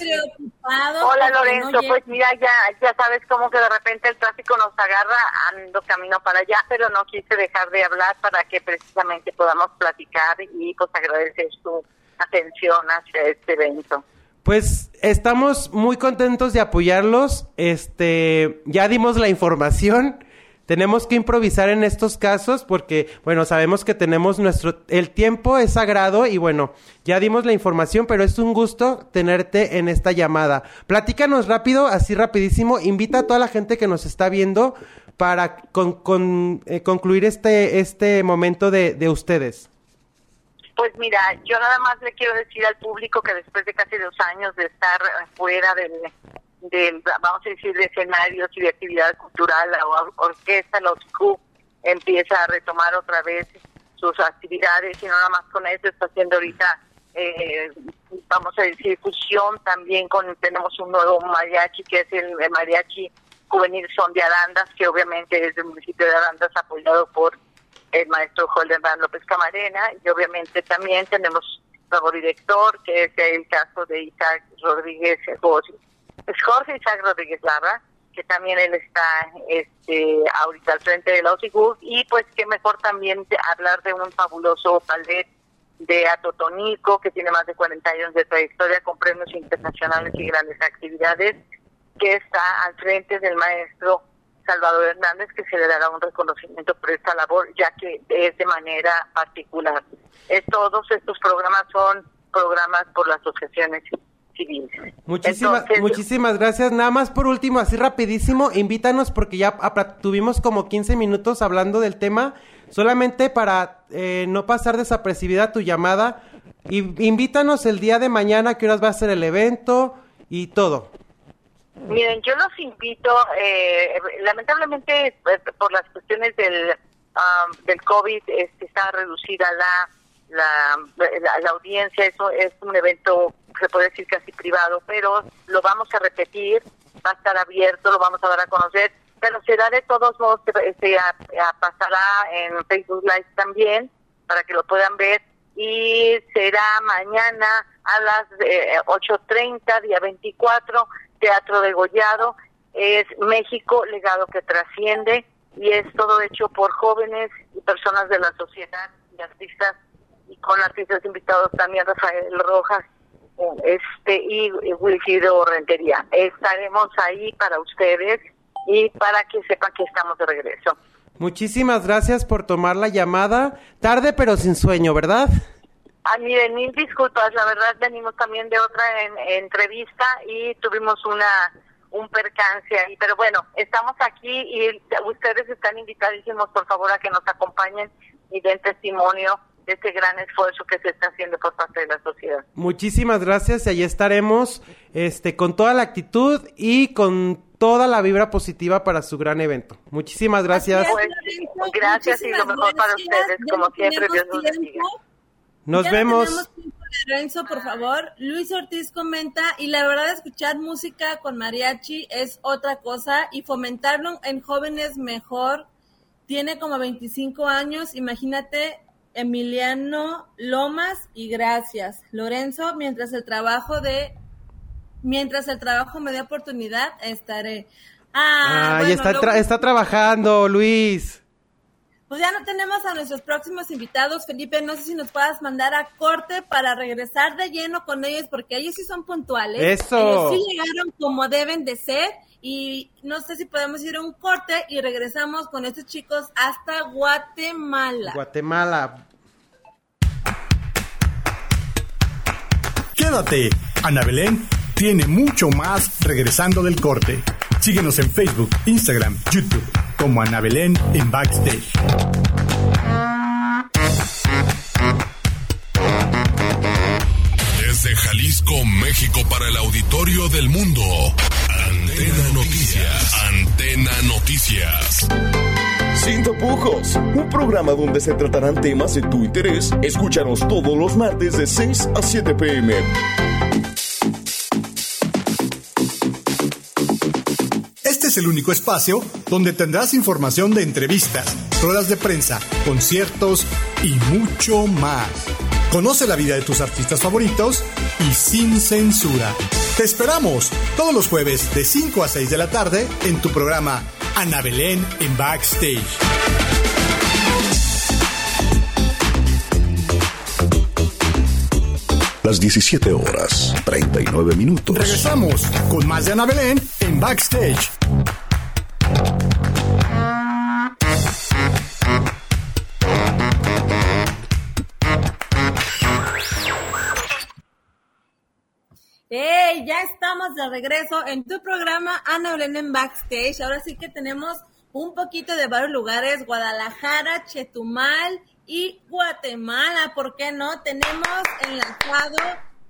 Hola Lorenzo, pues mira, ya, ya sabes cómo que de repente el tráfico nos agarra, ando camino para allá, pero no quise dejar de hablar para que precisamente podamos platicar y pues agradecer su atención hacia este evento. Pues estamos muy contentos de apoyarlos. Este, ya dimos la información. Tenemos que improvisar en estos casos porque, bueno, sabemos que tenemos nuestro, el tiempo es sagrado y bueno, ya dimos la información, pero es un gusto tenerte en esta llamada. Platícanos rápido, así rapidísimo, invita a toda la gente que nos está viendo para con, con, eh, concluir este, este momento de, de ustedes. Pues mira, yo nada más le quiero decir al público que después de casi dos años de estar fuera del, del vamos a decir, de escenarios y de actividad cultural, la or- orquesta, los CUP, empieza a retomar otra vez sus actividades y no nada más con eso, está haciendo ahorita, eh, vamos a decir, fusión también con, tenemos un nuevo mariachi que es el, mariachi juvenil Son de Arandas, que obviamente es del municipio de Arandas apoyado por el maestro Holdenban López Camarena y obviamente también tenemos nuevo director que es el caso de Isaac Rodríguez Jorge, es Jorge Isaac Rodríguez Lara que también él está este ahorita al frente de la OSIGUR y pues qué mejor también hablar de un fabuloso ballet de Atotonico que tiene más de 40 años de trayectoria con premios internacionales y grandes actividades que está al frente del maestro Salvador Hernández, que se le dará un reconocimiento por esta labor, ya que es de manera particular. Es, todos estos programas son programas por las asociaciones civiles. Muchísimas, Entonces, muchísimas gracias. Nada más por último, así rapidísimo, invítanos porque ya tuvimos como 15 minutos hablando del tema, solamente para eh, no pasar desapercibida tu llamada. Y, invítanos el día de mañana, qué horas va a ser el evento y todo. Miren, yo los invito, eh, lamentablemente eh, por las cuestiones del, ah, del COVID este, está reducida la, la, audiencia, eso es un evento, se puede decir casi privado, pero lo vamos a repetir, va a estar abierto, lo vamos a dar a conocer, pero será de todos modos, se, a- pasará en Facebook Live también, para que lo puedan ver, y será mañana a las eh, 8.30, día 24, Teatro de Gollado, es México, legado que trasciende, y es todo hecho por jóvenes y personas de la sociedad y artistas, y con artistas invitados también Rafael Rojas este y, y Wilfrido Rentería. Estaremos ahí para ustedes y para que sepan que estamos de regreso. Muchísimas gracias por tomar la llamada. Tarde pero sin sueño, ¿verdad? Ah, miren, mil disculpas, la verdad venimos también de otra en- entrevista y tuvimos una un percance ahí, pero bueno, estamos aquí y ustedes están invitadísimos, por favor, a que nos acompañen y den testimonio de este gran esfuerzo que se está haciendo por parte de la sociedad. Muchísimas gracias y allí estaremos este, con toda la actitud y con toda la vibra positiva para su gran evento. Muchísimas gracias. Pues, gracias y lo mejor para ustedes, como siempre, Dios los bendiga. Nos Ya vemos. Lorenzo, por favor. Luis Ortiz comenta, y la verdad escuchar música con mariachi es otra cosa y fomentarlo en jóvenes mejor. Tiene como 25 años, imagínate Emiliano Lomas y gracias. Lorenzo, mientras el trabajo de mientras el trabajo me dé oportunidad, estaré. Ah, Ay, bueno, está, tra- está trabajando, Luis. Pues ya no tenemos a nuestros próximos invitados, Felipe. No sé si nos puedas mandar a corte para regresar de lleno con ellos, porque ellos sí son puntuales. Eso. Ellos sí llegaron como deben de ser. Y no sé si podemos ir a un corte y regresamos con estos chicos hasta Guatemala. Guatemala. Quédate, Ana Belén tiene mucho más regresando del corte. Síguenos en Facebook, Instagram, YouTube como Ana Belén en Backstage. Desde Jalisco, México para el auditorio del mundo. Antena Noticias. Antena Noticias. Sin tapujos, un programa donde se tratarán temas de tu interés. Escúchanos todos los martes de 6 a 7 pm. Es el único espacio donde tendrás información de entrevistas, ruedas de prensa, conciertos y mucho más. Conoce la vida de tus artistas favoritos y sin censura. Te esperamos todos los jueves de 5 a 6 de la tarde en tu programa Ana Belén en Backstage. Las 17 horas, 39 minutos. Regresamos con más de Ana Belén en Backstage. ¡Hey! Ya estamos de regreso en tu programa Ana Backstage. Ahora sí que tenemos un poquito de varios lugares, Guadalajara, Chetumal y Guatemala. ¿Por qué no? Tenemos enlazado,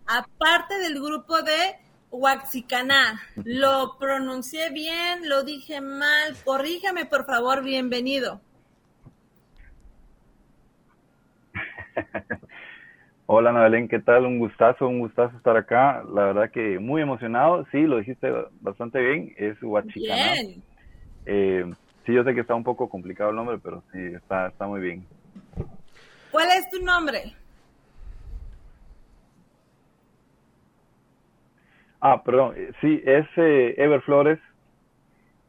aparte del grupo de Huaxicaná. Lo pronuncié bien, lo dije mal. Corríjame, por favor, bienvenido. Hola Ana Belén, ¿qué tal? Un gustazo, un gustazo estar acá. La verdad que muy emocionado. Sí, lo dijiste bastante bien. Es Huachicaná. Bien. Eh, sí, yo sé que está un poco complicado el nombre, pero sí, está, está muy bien. ¿Cuál es tu nombre? Ah, perdón. eh, Sí, es eh, Ever Flores.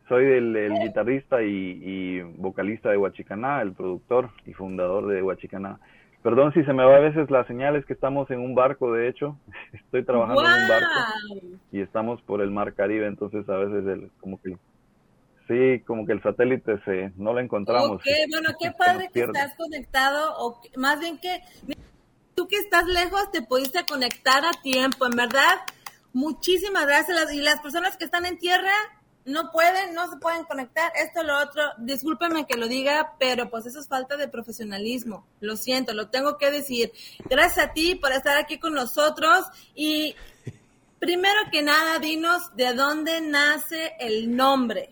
Soy el, el guitarrista y, y vocalista de Huachicaná, el productor y fundador de Huachicaná. Perdón si se me va a veces la señal, es que estamos en un barco, de hecho. Estoy trabajando en un barco y estamos por el mar Caribe, entonces a veces el, como que sí, como que el satélite se no lo encontramos. Ok, bueno, qué padre que estás conectado, o más bien que tú que estás lejos te pudiste conectar a tiempo, en verdad. Muchísimas gracias. Y las personas que están en tierra no pueden, no se pueden conectar, esto, lo otro. Discúlpeme que lo diga, pero pues eso es falta de profesionalismo. Lo siento, lo tengo que decir. Gracias a ti por estar aquí con nosotros y primero que nada, dinos de dónde nace el nombre.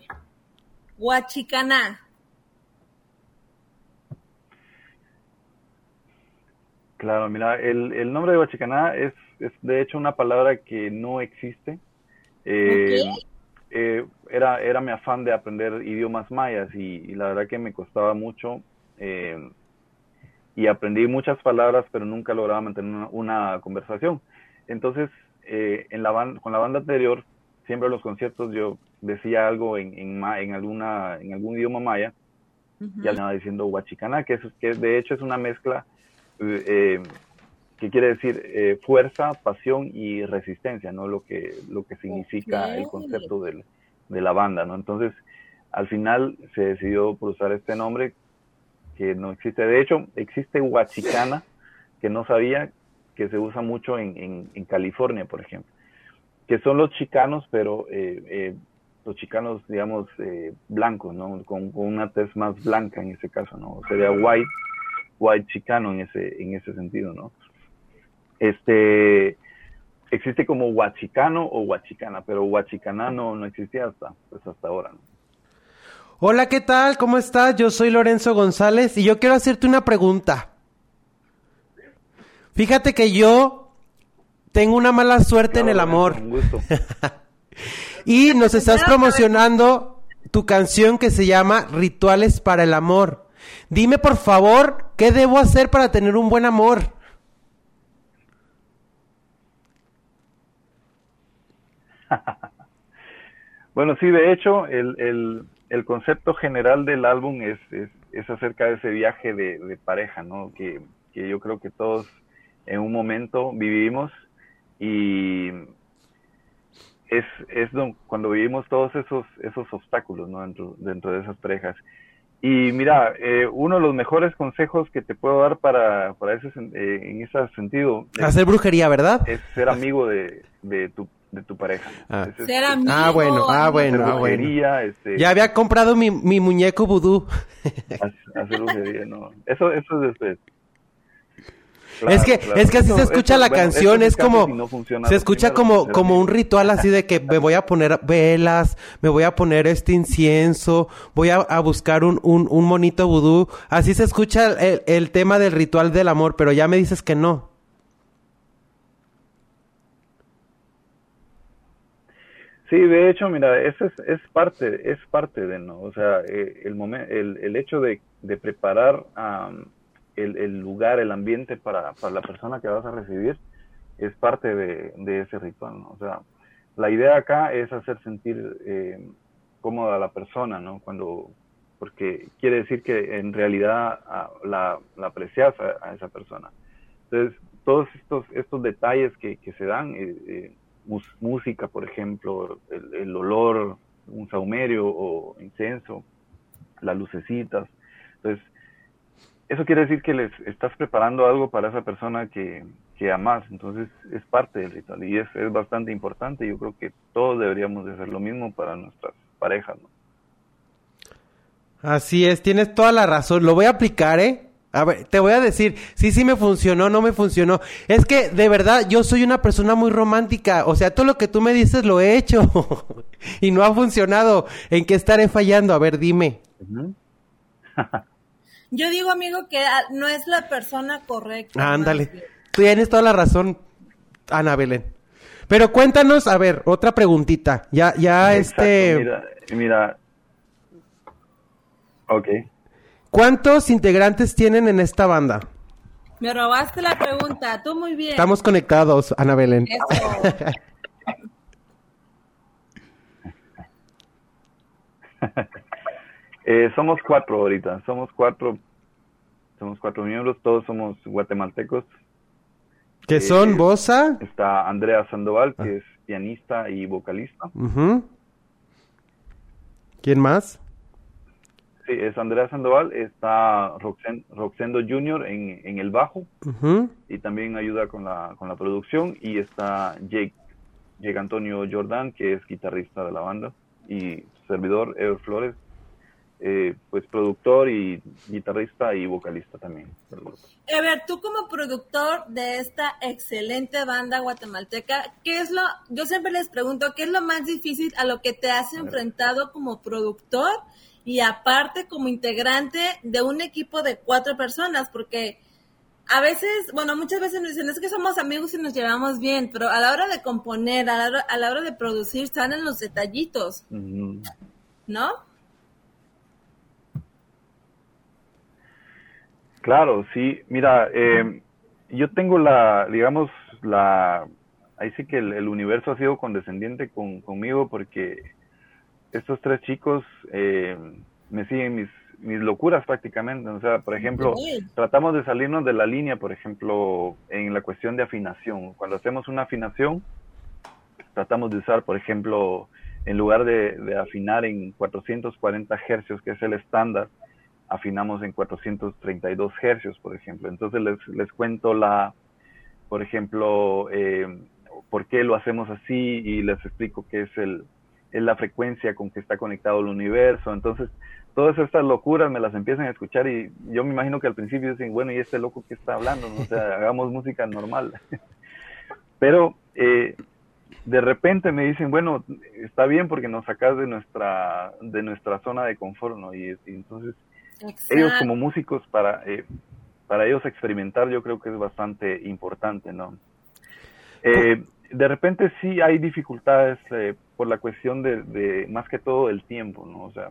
Huachicaná. Claro, mira, el, el nombre de Huachicaná es, es de hecho una palabra que no existe. Eh, eh, era, era mi afán de aprender idiomas mayas y, y la verdad que me costaba mucho eh, y aprendí muchas palabras, pero nunca lograba mantener una, una conversación. Entonces, eh, en la con la banda anterior, siempre en los conciertos yo decía algo en, en, ma- en, alguna, en algún idioma maya y andaba diciendo Huachicaná, que, es, que de hecho es una mezcla eh, que quiere decir eh, fuerza, pasión y resistencia, ¿no? Lo que, lo que significa el concepto del- de la banda, ¿no? Entonces, al final se decidió por usar este nombre que no existe. De hecho, existe Huachicana, que no sabía que se usa mucho en, en, en California, por ejemplo, que son los chicanos, pero eh, eh, los chicanos, digamos, eh, blancos, ¿no? Con, con una tez más blanca en ese caso, ¿no? Sería white, white chicano en ese, en ese sentido, ¿no? Este, existe como huachicano o huachicana, pero huachicana no, no existía hasta, pues hasta ahora, ¿no? Hola, ¿qué tal? ¿Cómo estás? Yo soy Lorenzo González y yo quiero hacerte una pregunta. Fíjate que yo tengo una mala suerte en el amor. Un gusto. Y nos estás promocionando tu canción que se llama Rituales para el Amor. Dime por favor, ¿qué debo hacer para tener un buen amor? Bueno, sí, de hecho, el, el, el concepto general del álbum es, es, es acerca de ese viaje de, de pareja, ¿no? Que, que yo creo que todos en un momento vivimos y es, es cuando vivimos todos esos, esos obstáculos, ¿no? Dentro, dentro de esas parejas. Y mira, eh, uno de los mejores consejos que te puedo dar para, para ese, eh, en ese sentido es, Hacer brujería, ¿verdad? es ser amigo de, de, tu, de tu pareja. Ah. Es- amigo. Ah, bueno, ah, bueno, ah, bueno. brujería, este, Ya había comprado mi, mi muñeco vudú. hacer hacer brujería, no. Eso, eso es después. es que, es que así se escucha la canción, es como, se escucha como, como un ritual así de que me voy a poner velas, me voy a poner este incienso, voy a, a buscar un, un, un monito vudú. Así se escucha el, el tema del ritual del amor, pero ya me dices que no. Sí, de hecho, mira, eso es, es parte, es parte de, ¿no? O sea, eh, el, momento, el, el hecho de, de preparar el, el, lugar, el ambiente para, para, la persona que vas a recibir es parte de, de ese ritual, ¿no? O sea, la idea acá es hacer sentir eh, cómoda a la persona, ¿no? Cuando, porque quiere decir que en realidad la, la, aprecias a, a, esa persona. Entonces, todos estos, estos detalles que, que se dan, eh, eh, música, por ejemplo, el, el, olor, un saumerio o incienso, las lucecitas. Entonces, eso quiere decir que les estás preparando algo para esa persona que, que amas. Entonces, es parte del ritual y es, es bastante importante. Yo creo que todos deberíamos de hacer lo mismo para nuestras parejas. ¿no? Así es, tienes toda la razón. Lo voy a aplicar, ¿eh? A ver, te voy a decir, sí, sí me funcionó, no me funcionó. Es que de verdad yo soy una persona muy romántica. O sea, todo lo que tú me dices lo he hecho y no ha funcionado. ¿En qué estaré fallando? A ver, dime. yo digo, amigo, que no es la persona correcta. Ándale. Tienes toda la razón, Ana Belén. Pero cuéntanos, a ver, otra preguntita. Ya, ya Exacto, este. Mira, mira. Ok. ¿Cuántos integrantes tienen en esta banda? Me robaste la pregunta, tú muy bien. Estamos conectados, Ana Belén. Eso. eh, somos cuatro ahorita, somos cuatro, somos cuatro miembros, todos somos guatemaltecos. ¿Qué son, Eh, Bosa? Está Andrea Sandoval, que es pianista y vocalista. Ujú. ¿Quién más? Sí, es Andrea Sandoval, está Roxen- Roxendo Jr. en, en el bajo y también ayuda con la, con la producción y está Jake, Jake Antonio Jordan, que es guitarrista de la banda y su servidor, Ever Flores, eh, pues productor y guitarrista y vocalista también. del grupo. A ver, tú como productor de esta excelente banda guatemalteca, ¿qué es lo, yo siempre les pregunto, ¿qué es lo más difícil a lo que te has enfrentado como productor y aparte como integrante de un equipo de cuatro personas? Porque a veces, bueno, muchas veces nos dicen, es que somos amigos y nos llevamos bien, pero a la hora de componer, a la hora, a la hora de producir, salen los detallitos. ¿no? Claro, sí. Mira, eh, yo tengo la, digamos, la, ahí sí que el, el universo ha sido condescendiente con, conmigo porque estos tres chicos eh, me siguen mis, mis locuras prácticamente. O sea, por ejemplo, Sí. tratamos de salirnos de la línea, por ejemplo, en la cuestión de afinación. Cuando hacemos una afinación, tratamos de usar, por ejemplo, en lugar de, de afinar en 440 hercios, que es el estándar, afinamos en 432 hercios, por ejemplo. Entonces les, les cuento la, por ejemplo, eh, por qué lo hacemos así y les explico qué es el es la frecuencia con que está conectado el universo. Entonces, todas estas locuras me las empiezan a escuchar y yo me imagino que al principio dicen, bueno, ¿y este loco que está hablando? ¿no? O sea, hagamos música normal. Pero eh, de repente me dicen, bueno, está bien porque nos sacas de nuestra de nuestra zona de confort, ¿no? Y, y entonces ellos como músicos para eh, para ellos experimentar yo creo que es bastante importante, ¿no? Eh, de repente sí hay dificultades eh, por la cuestión de, de más que todo el tiempo, ¿no? O sea,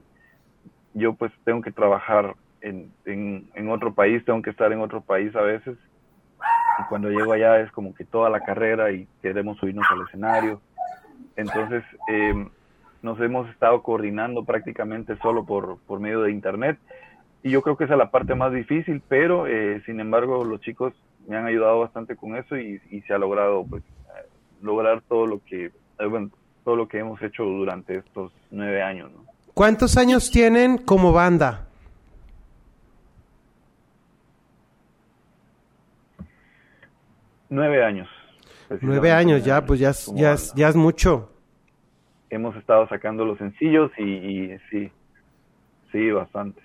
yo pues tengo que trabajar en, en, otro país, tengo que estar en otro país a veces y cuando llego allá es como que toda la carrera y queremos subirnos al escenario. Entonces, eh, nos hemos estado coordinando prácticamente solo por, por medio de internet y yo creo que esa es la parte más difícil, pero eh, sin embargo los chicos me han ayudado bastante con eso y, se ha logrado pues lograr todo lo que eh, bueno, todo lo que hemos hecho durante estos nueve años. ¿no? ¿Cuántos años tienen como banda? Nueve años. Nueve años ya, pues ya es, ya es, ya es mucho. Hemos estado sacando los sencillos y, y sí, sí, bastante.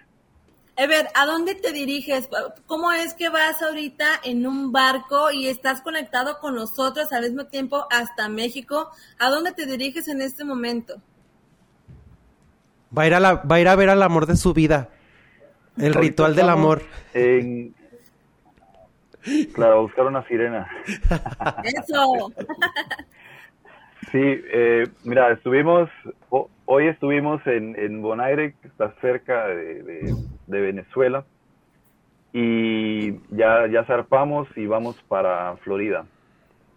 Ever, ¿a dónde te diriges? ¿Cómo es que vas ahorita en un barco y estás conectado con nosotros al mismo tiempo hasta México? ¿A dónde te diriges en este momento? Va a ir a, la, va a, ir a ver al amor de su vida. El Ahorita ritual del amor. en- Claro, buscar una sirena. Eso. Sí, eh, mira, estuvimos, hoy estuvimos en, en Bonaire, que está cerca de, Venezuela, y ya, ya zarpamos y vamos para Florida,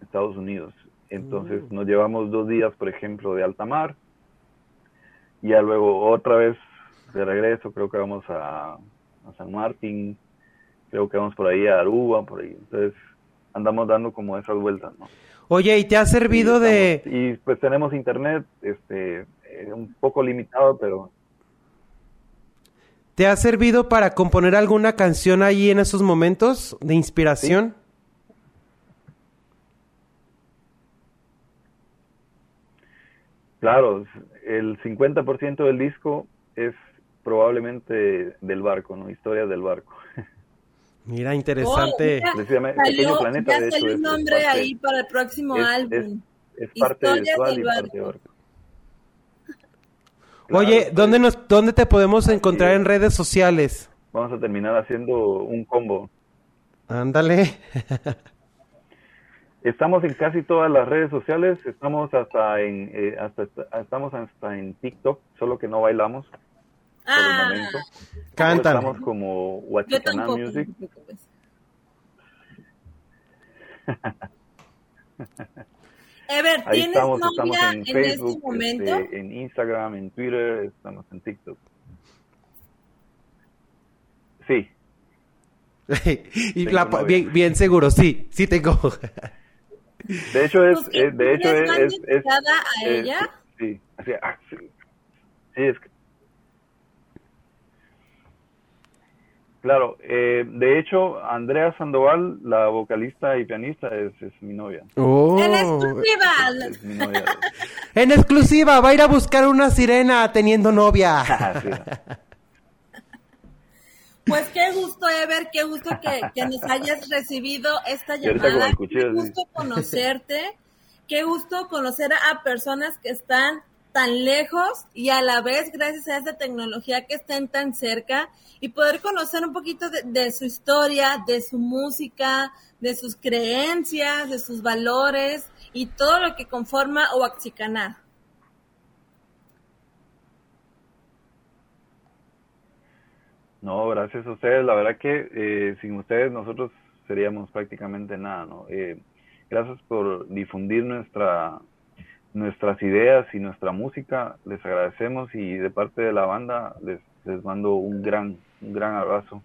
Estados Unidos. Entonces mm. nos llevamos dos días, por ejemplo, de alta mar, y ya luego otra vez de regreso, creo que vamos a, a San Martín, creo que vamos por ahí a Aruba, por ahí. Entonces andamos dando como esas vueltas, ¿no? Oye, ¿y te ha servido de...? Y pues tenemos internet, este, eh, un poco limitado, pero... ¿Te ha servido para componer alguna canción ahí en esos momentos de inspiración? Claro, el 50% del disco es probablemente del barco, ¿no? Historia del barco. Mira, interesante. Oh, salió, Planeta, ya salió un nombre ahí para el próximo álbum. Es, parte Historia del barco. Oye, ¿dónde, nos, ¿dónde te podemos encontrar en redes sociales? Vamos a terminar haciendo un combo. Ándale. Estamos en casi todas las redes sociales, estamos hasta en eh, hasta estamos hasta en TikTok, solo que no bailamos por el ah. momento. Cantan. Estamos como Huachicana Music. Ever, Ahí ¿tienes estamos, novia estamos en, en Facebook, este momento? este, en Instagram, en Twitter, estamos en TikTok. Sí. y la, bien, bien seguro, sí, sí tengo. de hecho es, es de hecho es, es, es, a ella? sí, así, ah, sí, sí, es que Claro, eh, de hecho, Andrea Sandoval, la vocalista y pianista, es, es mi novia. Oh. En exclusiva. Es mi novia. en exclusiva, va a ir a buscar una sirena teniendo novia. Pues qué gusto, Ever, qué gusto que, que nos hayas recibido esta llamada. Qué gusto conocerte, qué gusto conocer a personas que están tan lejos y a la vez gracias a esta tecnología que estén tan cerca y poder conocer un poquito de, su historia, de su música, de sus creencias, de sus valores y todo lo que conforma Oaxicana. No, gracias a ustedes. La verdad que eh, sin ustedes nosotros seríamos prácticamente nada, ¿no? Eh, gracias por difundir nuestra nuestras ideas y nuestra música. Les agradecemos y de parte de la banda les, les mando un gran, un gran abrazo.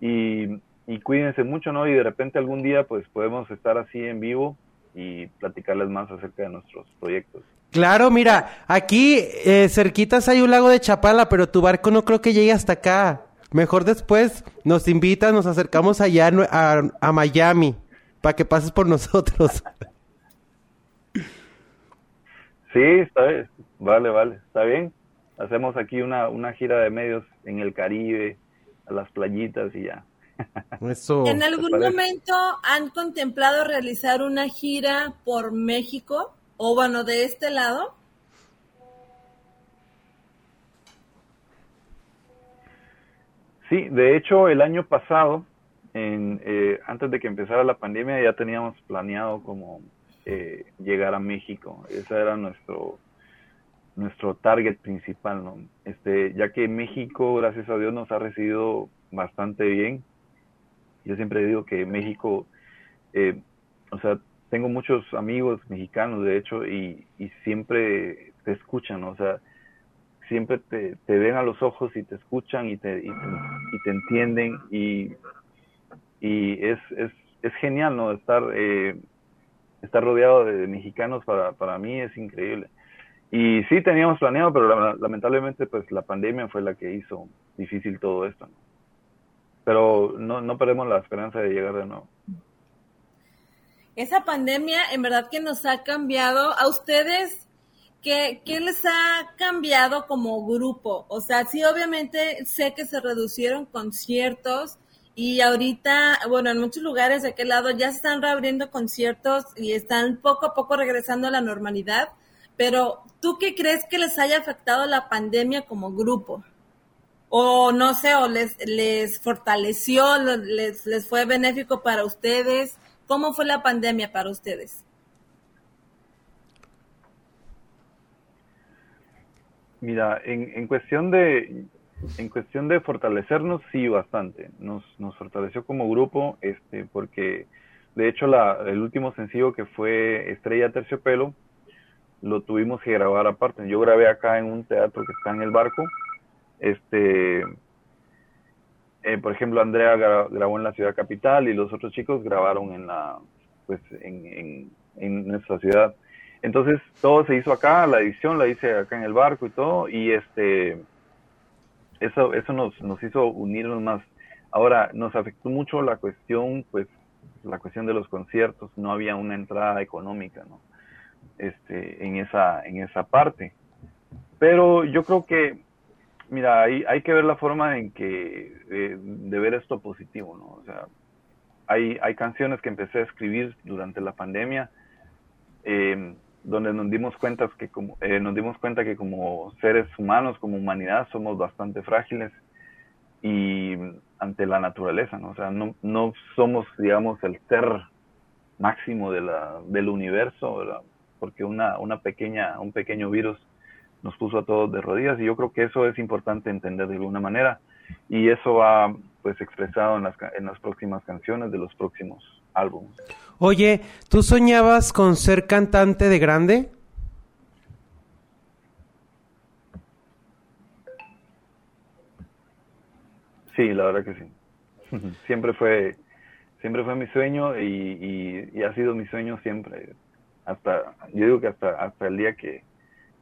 Y, y cuídense mucho, ¿no? Y de repente algún día pues podemos estar así en vivo y platicarles más acerca de nuestros proyectos. Claro, mira, aquí eh, cerquitas hay un lago de Chapala, pero tu barco no creo que llegue hasta acá. Mejor después nos invitas, nos acercamos allá a, a Miami para que pases por nosotros. Sí, está bien. Vale, vale, está bien. Hacemos aquí una, una gira de medios en el Caribe, a las playitas y ya. Eso. ¿En algún momento han contemplado realizar una gira por México o bueno, de este lado? Sí, de hecho el año pasado, en, eh, antes de que empezara la pandemia, ya teníamos planeado como eh, llegar a México. Ese era nuestro nuestro target principal, ¿no? Este, ya que México, gracias a Dios, nos ha recibido bastante bien. Yo siempre digo que México, eh, o sea, tengo muchos amigos mexicanos, de hecho, y, y siempre te escuchan, o sea, siempre te, te, ven a los ojos y te escuchan y te, y te, entienden y, y es, es, es genial, ¿no? Estar eh, estar rodeado de, mexicanos para, para mí es increíble. Y sí teníamos planeado, pero lamentablemente pues la pandemia fue la que hizo difícil todo esto. Pero no, no perdemos la esperanza de llegar de nuevo. Esa pandemia en verdad que nos ha cambiado a ustedes. ¿Qué, ¿Qué les ha cambiado como grupo? O sea, sí, obviamente sé que se reducieron conciertos, y ahorita, bueno, en muchos lugares de aquel lado ya se están reabriendo conciertos y están poco a poco regresando a la normalidad. Pero, ¿tú qué crees que les haya afectado la pandemia como grupo? O no sé, o les, les fortaleció, les, fue benéfico para ustedes. ¿Cómo fue la pandemia para ustedes? Mira, en cuestión de en cuestión de fortalecernos, sí, bastante. Nos, nos fortaleció como grupo, este, porque de hecho la, el último sencillo que fue Estrella Terciopelo, lo tuvimos que grabar aparte. Yo grabé acá en un teatro que está en el barco. Este, eh, por ejemplo, Andrea grabó en la ciudad capital y los otros chicos grabaron en la, pues, en, nuestra ciudad. Entonces todo se hizo acá, la edición la hice acá en el barco y todo, y este eso, eso nos, nos hizo unirnos más. Ahora, nos afectó mucho la cuestión, pues, la cuestión de los conciertos, no había una entrada económica, ¿no? Este, en esa, en esa parte. Pero yo creo que, mira, hay, hay que ver la forma en que, eh, de ver esto positivo, ¿no? O sea, hay, hay canciones que empecé a escribir durante la pandemia, eh, donde nos dimos cuenta que como eh, nos dimos cuenta que como seres humanos como humanidad somos bastante frágiles y ante la naturaleza no o sea no, no somos digamos el ser máximo de la, del universo porque una una pequeña un pequeño virus nos puso a todos de rodillas y yo creo que eso es importante entender de alguna manera y eso va pues expresado en las en las próximas canciones de los próximos álbumes Oye, ¿tú soñabas con ser cantante de grande? Sí, la verdad que sí. siempre fue, siempre fue mi sueño y, y, ha sido mi sueño siempre. Hasta, yo digo que hasta, hasta el día que,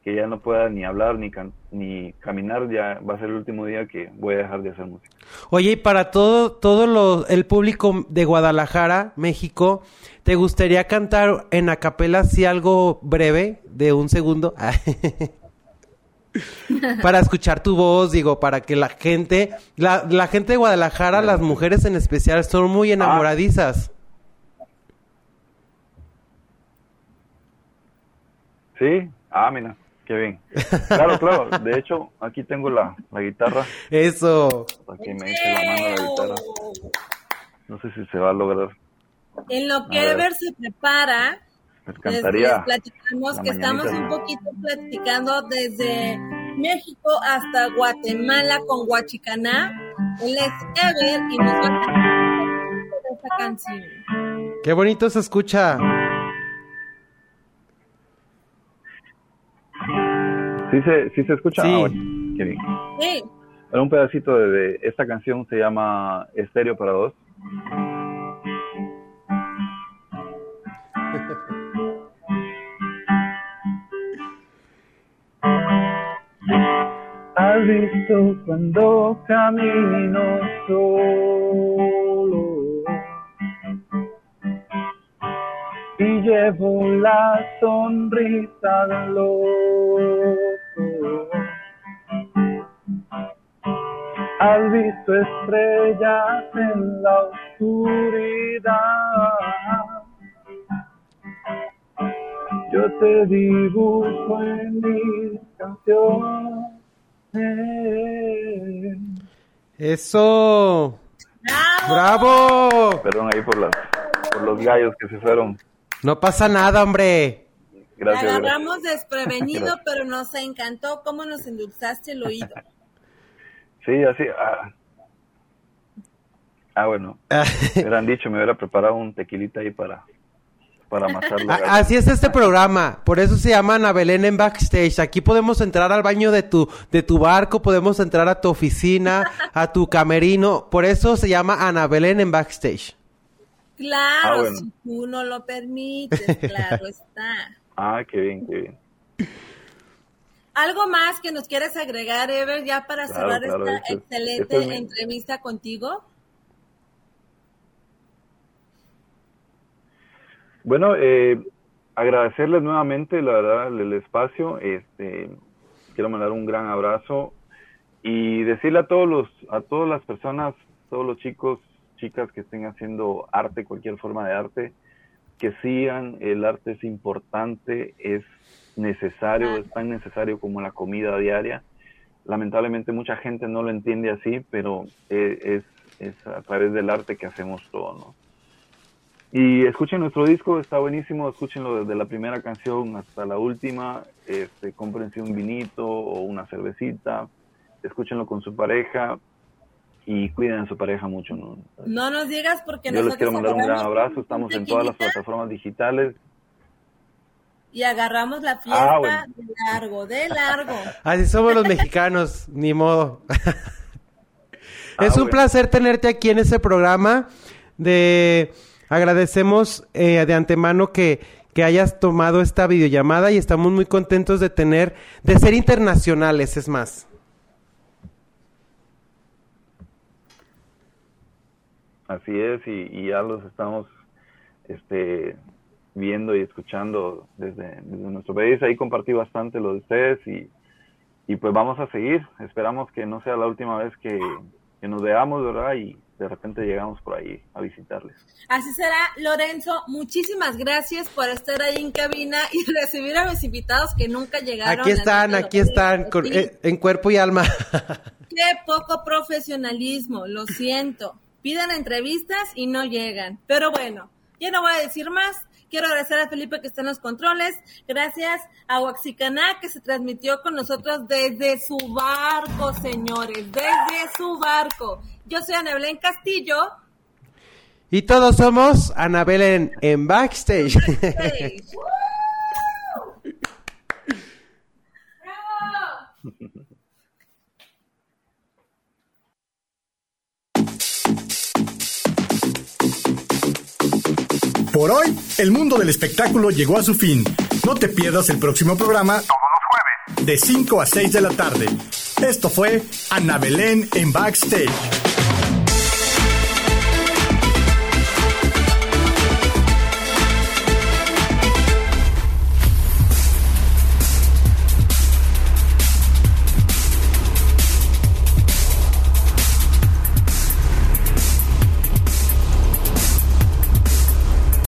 que ya no pueda ni hablar ni, ni caminar, ya va a ser el último día que voy a dejar de hacer música. Oye, y para todo, todo el público de Guadalajara, México, ¿te gustaría cantar en acapela si algo breve, de un segundo? para escuchar tu voz, digo, para que la gente, la, la gente de Guadalajara, las mujeres en especial, son muy enamoradizas. Sí, ah, mira. Qué bien. Claro, claro. De hecho, aquí tengo la, la guitarra. Eso. Que me eche la mano a la guitarra. No sé si se va a lograr. En lo que Ever se prepara, les, cantaría platicamos que estamos un poquito platicando desde México hasta Guatemala con Huachicaná. Él es Ever y nos va a cantar esta canción. Qué bonito se escucha. ¿Sí se, sí se escucha? Sí. Ah, Qué bien. Sí. un pedacito de, esta canción se llama Estéreo para dos. Has visto cuando camino solo y llevo la sonrisa del loco. Has visto estrellas en la oscuridad. Yo te dibujo en mis canciones. Eso. ¡Bravo! Perdón ahí por, las, por los gallos que se fueron. No pasa nada, hombre. Gracias. Te agarramos desprevenido, pero nos encantó cómo nos endulzaste el oído. Sí, así. Ah, ah bueno. me hubieran dicho, me hubiera preparado un tequilita ahí para, para matarlo. Así es este programa, por eso se llama Ana Belén en backstage. Aquí podemos entrar al baño de tu de tu barco, podemos entrar a tu oficina, a tu camerino, por eso se llama Ana Belén en backstage. Claro, Ah, bueno. si tú no lo permites, claro está. Ah, qué bien, qué bien. ¿Algo más que nos quieres agregar, Ever, ya para Claro, cerrar claro, esta excelente esto es mi- entrevista contigo? Bueno, eh, agradecerles nuevamente, la verdad, el, el espacio. Este, quiero mandar un gran abrazo y decirle a todos los, a todas las personas, todos los chicos, chicas que estén haciendo arte, cualquier forma de arte, que sigan. El arte es importante, es necesario, es tan necesario como la comida diaria. Lamentablemente mucha gente no lo entiende así, pero eh, es, es a través del arte que hacemos todo, ¿no? Y escuchen nuestro disco, está buenísimo, escúchenlo desde la primera canción hasta la última, este, cómprense un vinito o una cervecita, escúchenlo con su pareja y cuiden a su pareja mucho. No, no nos digas porque Yo les quiero mandar un gran abrazo, estamos en todas las plataformas digitales. Y agarramos la fiesta ah, de largo, de largo. Así somos los mexicanos, ni modo. es ah, un placer tenerte aquí en ese programa de Agradecemos eh, de antemano que, que hayas tomado esta videollamada y estamos muy contentos de tener, de ser internacionales, es más. Así es, y, ya los estamos este, viendo y escuchando desde, nuestro país. Ahí compartí bastante lo de ustedes y, y pues vamos a seguir. Esperamos que no sea la última vez que, que nos veamos, ¿verdad? Y de repente llegamos por ahí a visitarles. Así será, Lorenzo. Muchísimas gracias por estar ahí en cabina y recibir a mis invitados que nunca llegaron. Aquí están, aquí están, eh, en cuerpo y alma. Qué poco profesionalismo, lo siento. Pidan entrevistas y no llegan. Pero bueno, ya no voy a decir más. Quiero agradecer a Felipe que está en los controles. Gracias a Huaxicaná que se transmitió con nosotros desde su barco, señores. Desde su barco. Yo soy Ana Belén Castillo. Y todos somos Ana Belén en Backstage. Por hoy, el mundo del espectáculo llegó a su fin. No te pierdas el próximo programa todos los jueves de 5 a 6 de la tarde. Esto fue Ana Belén en Backstage.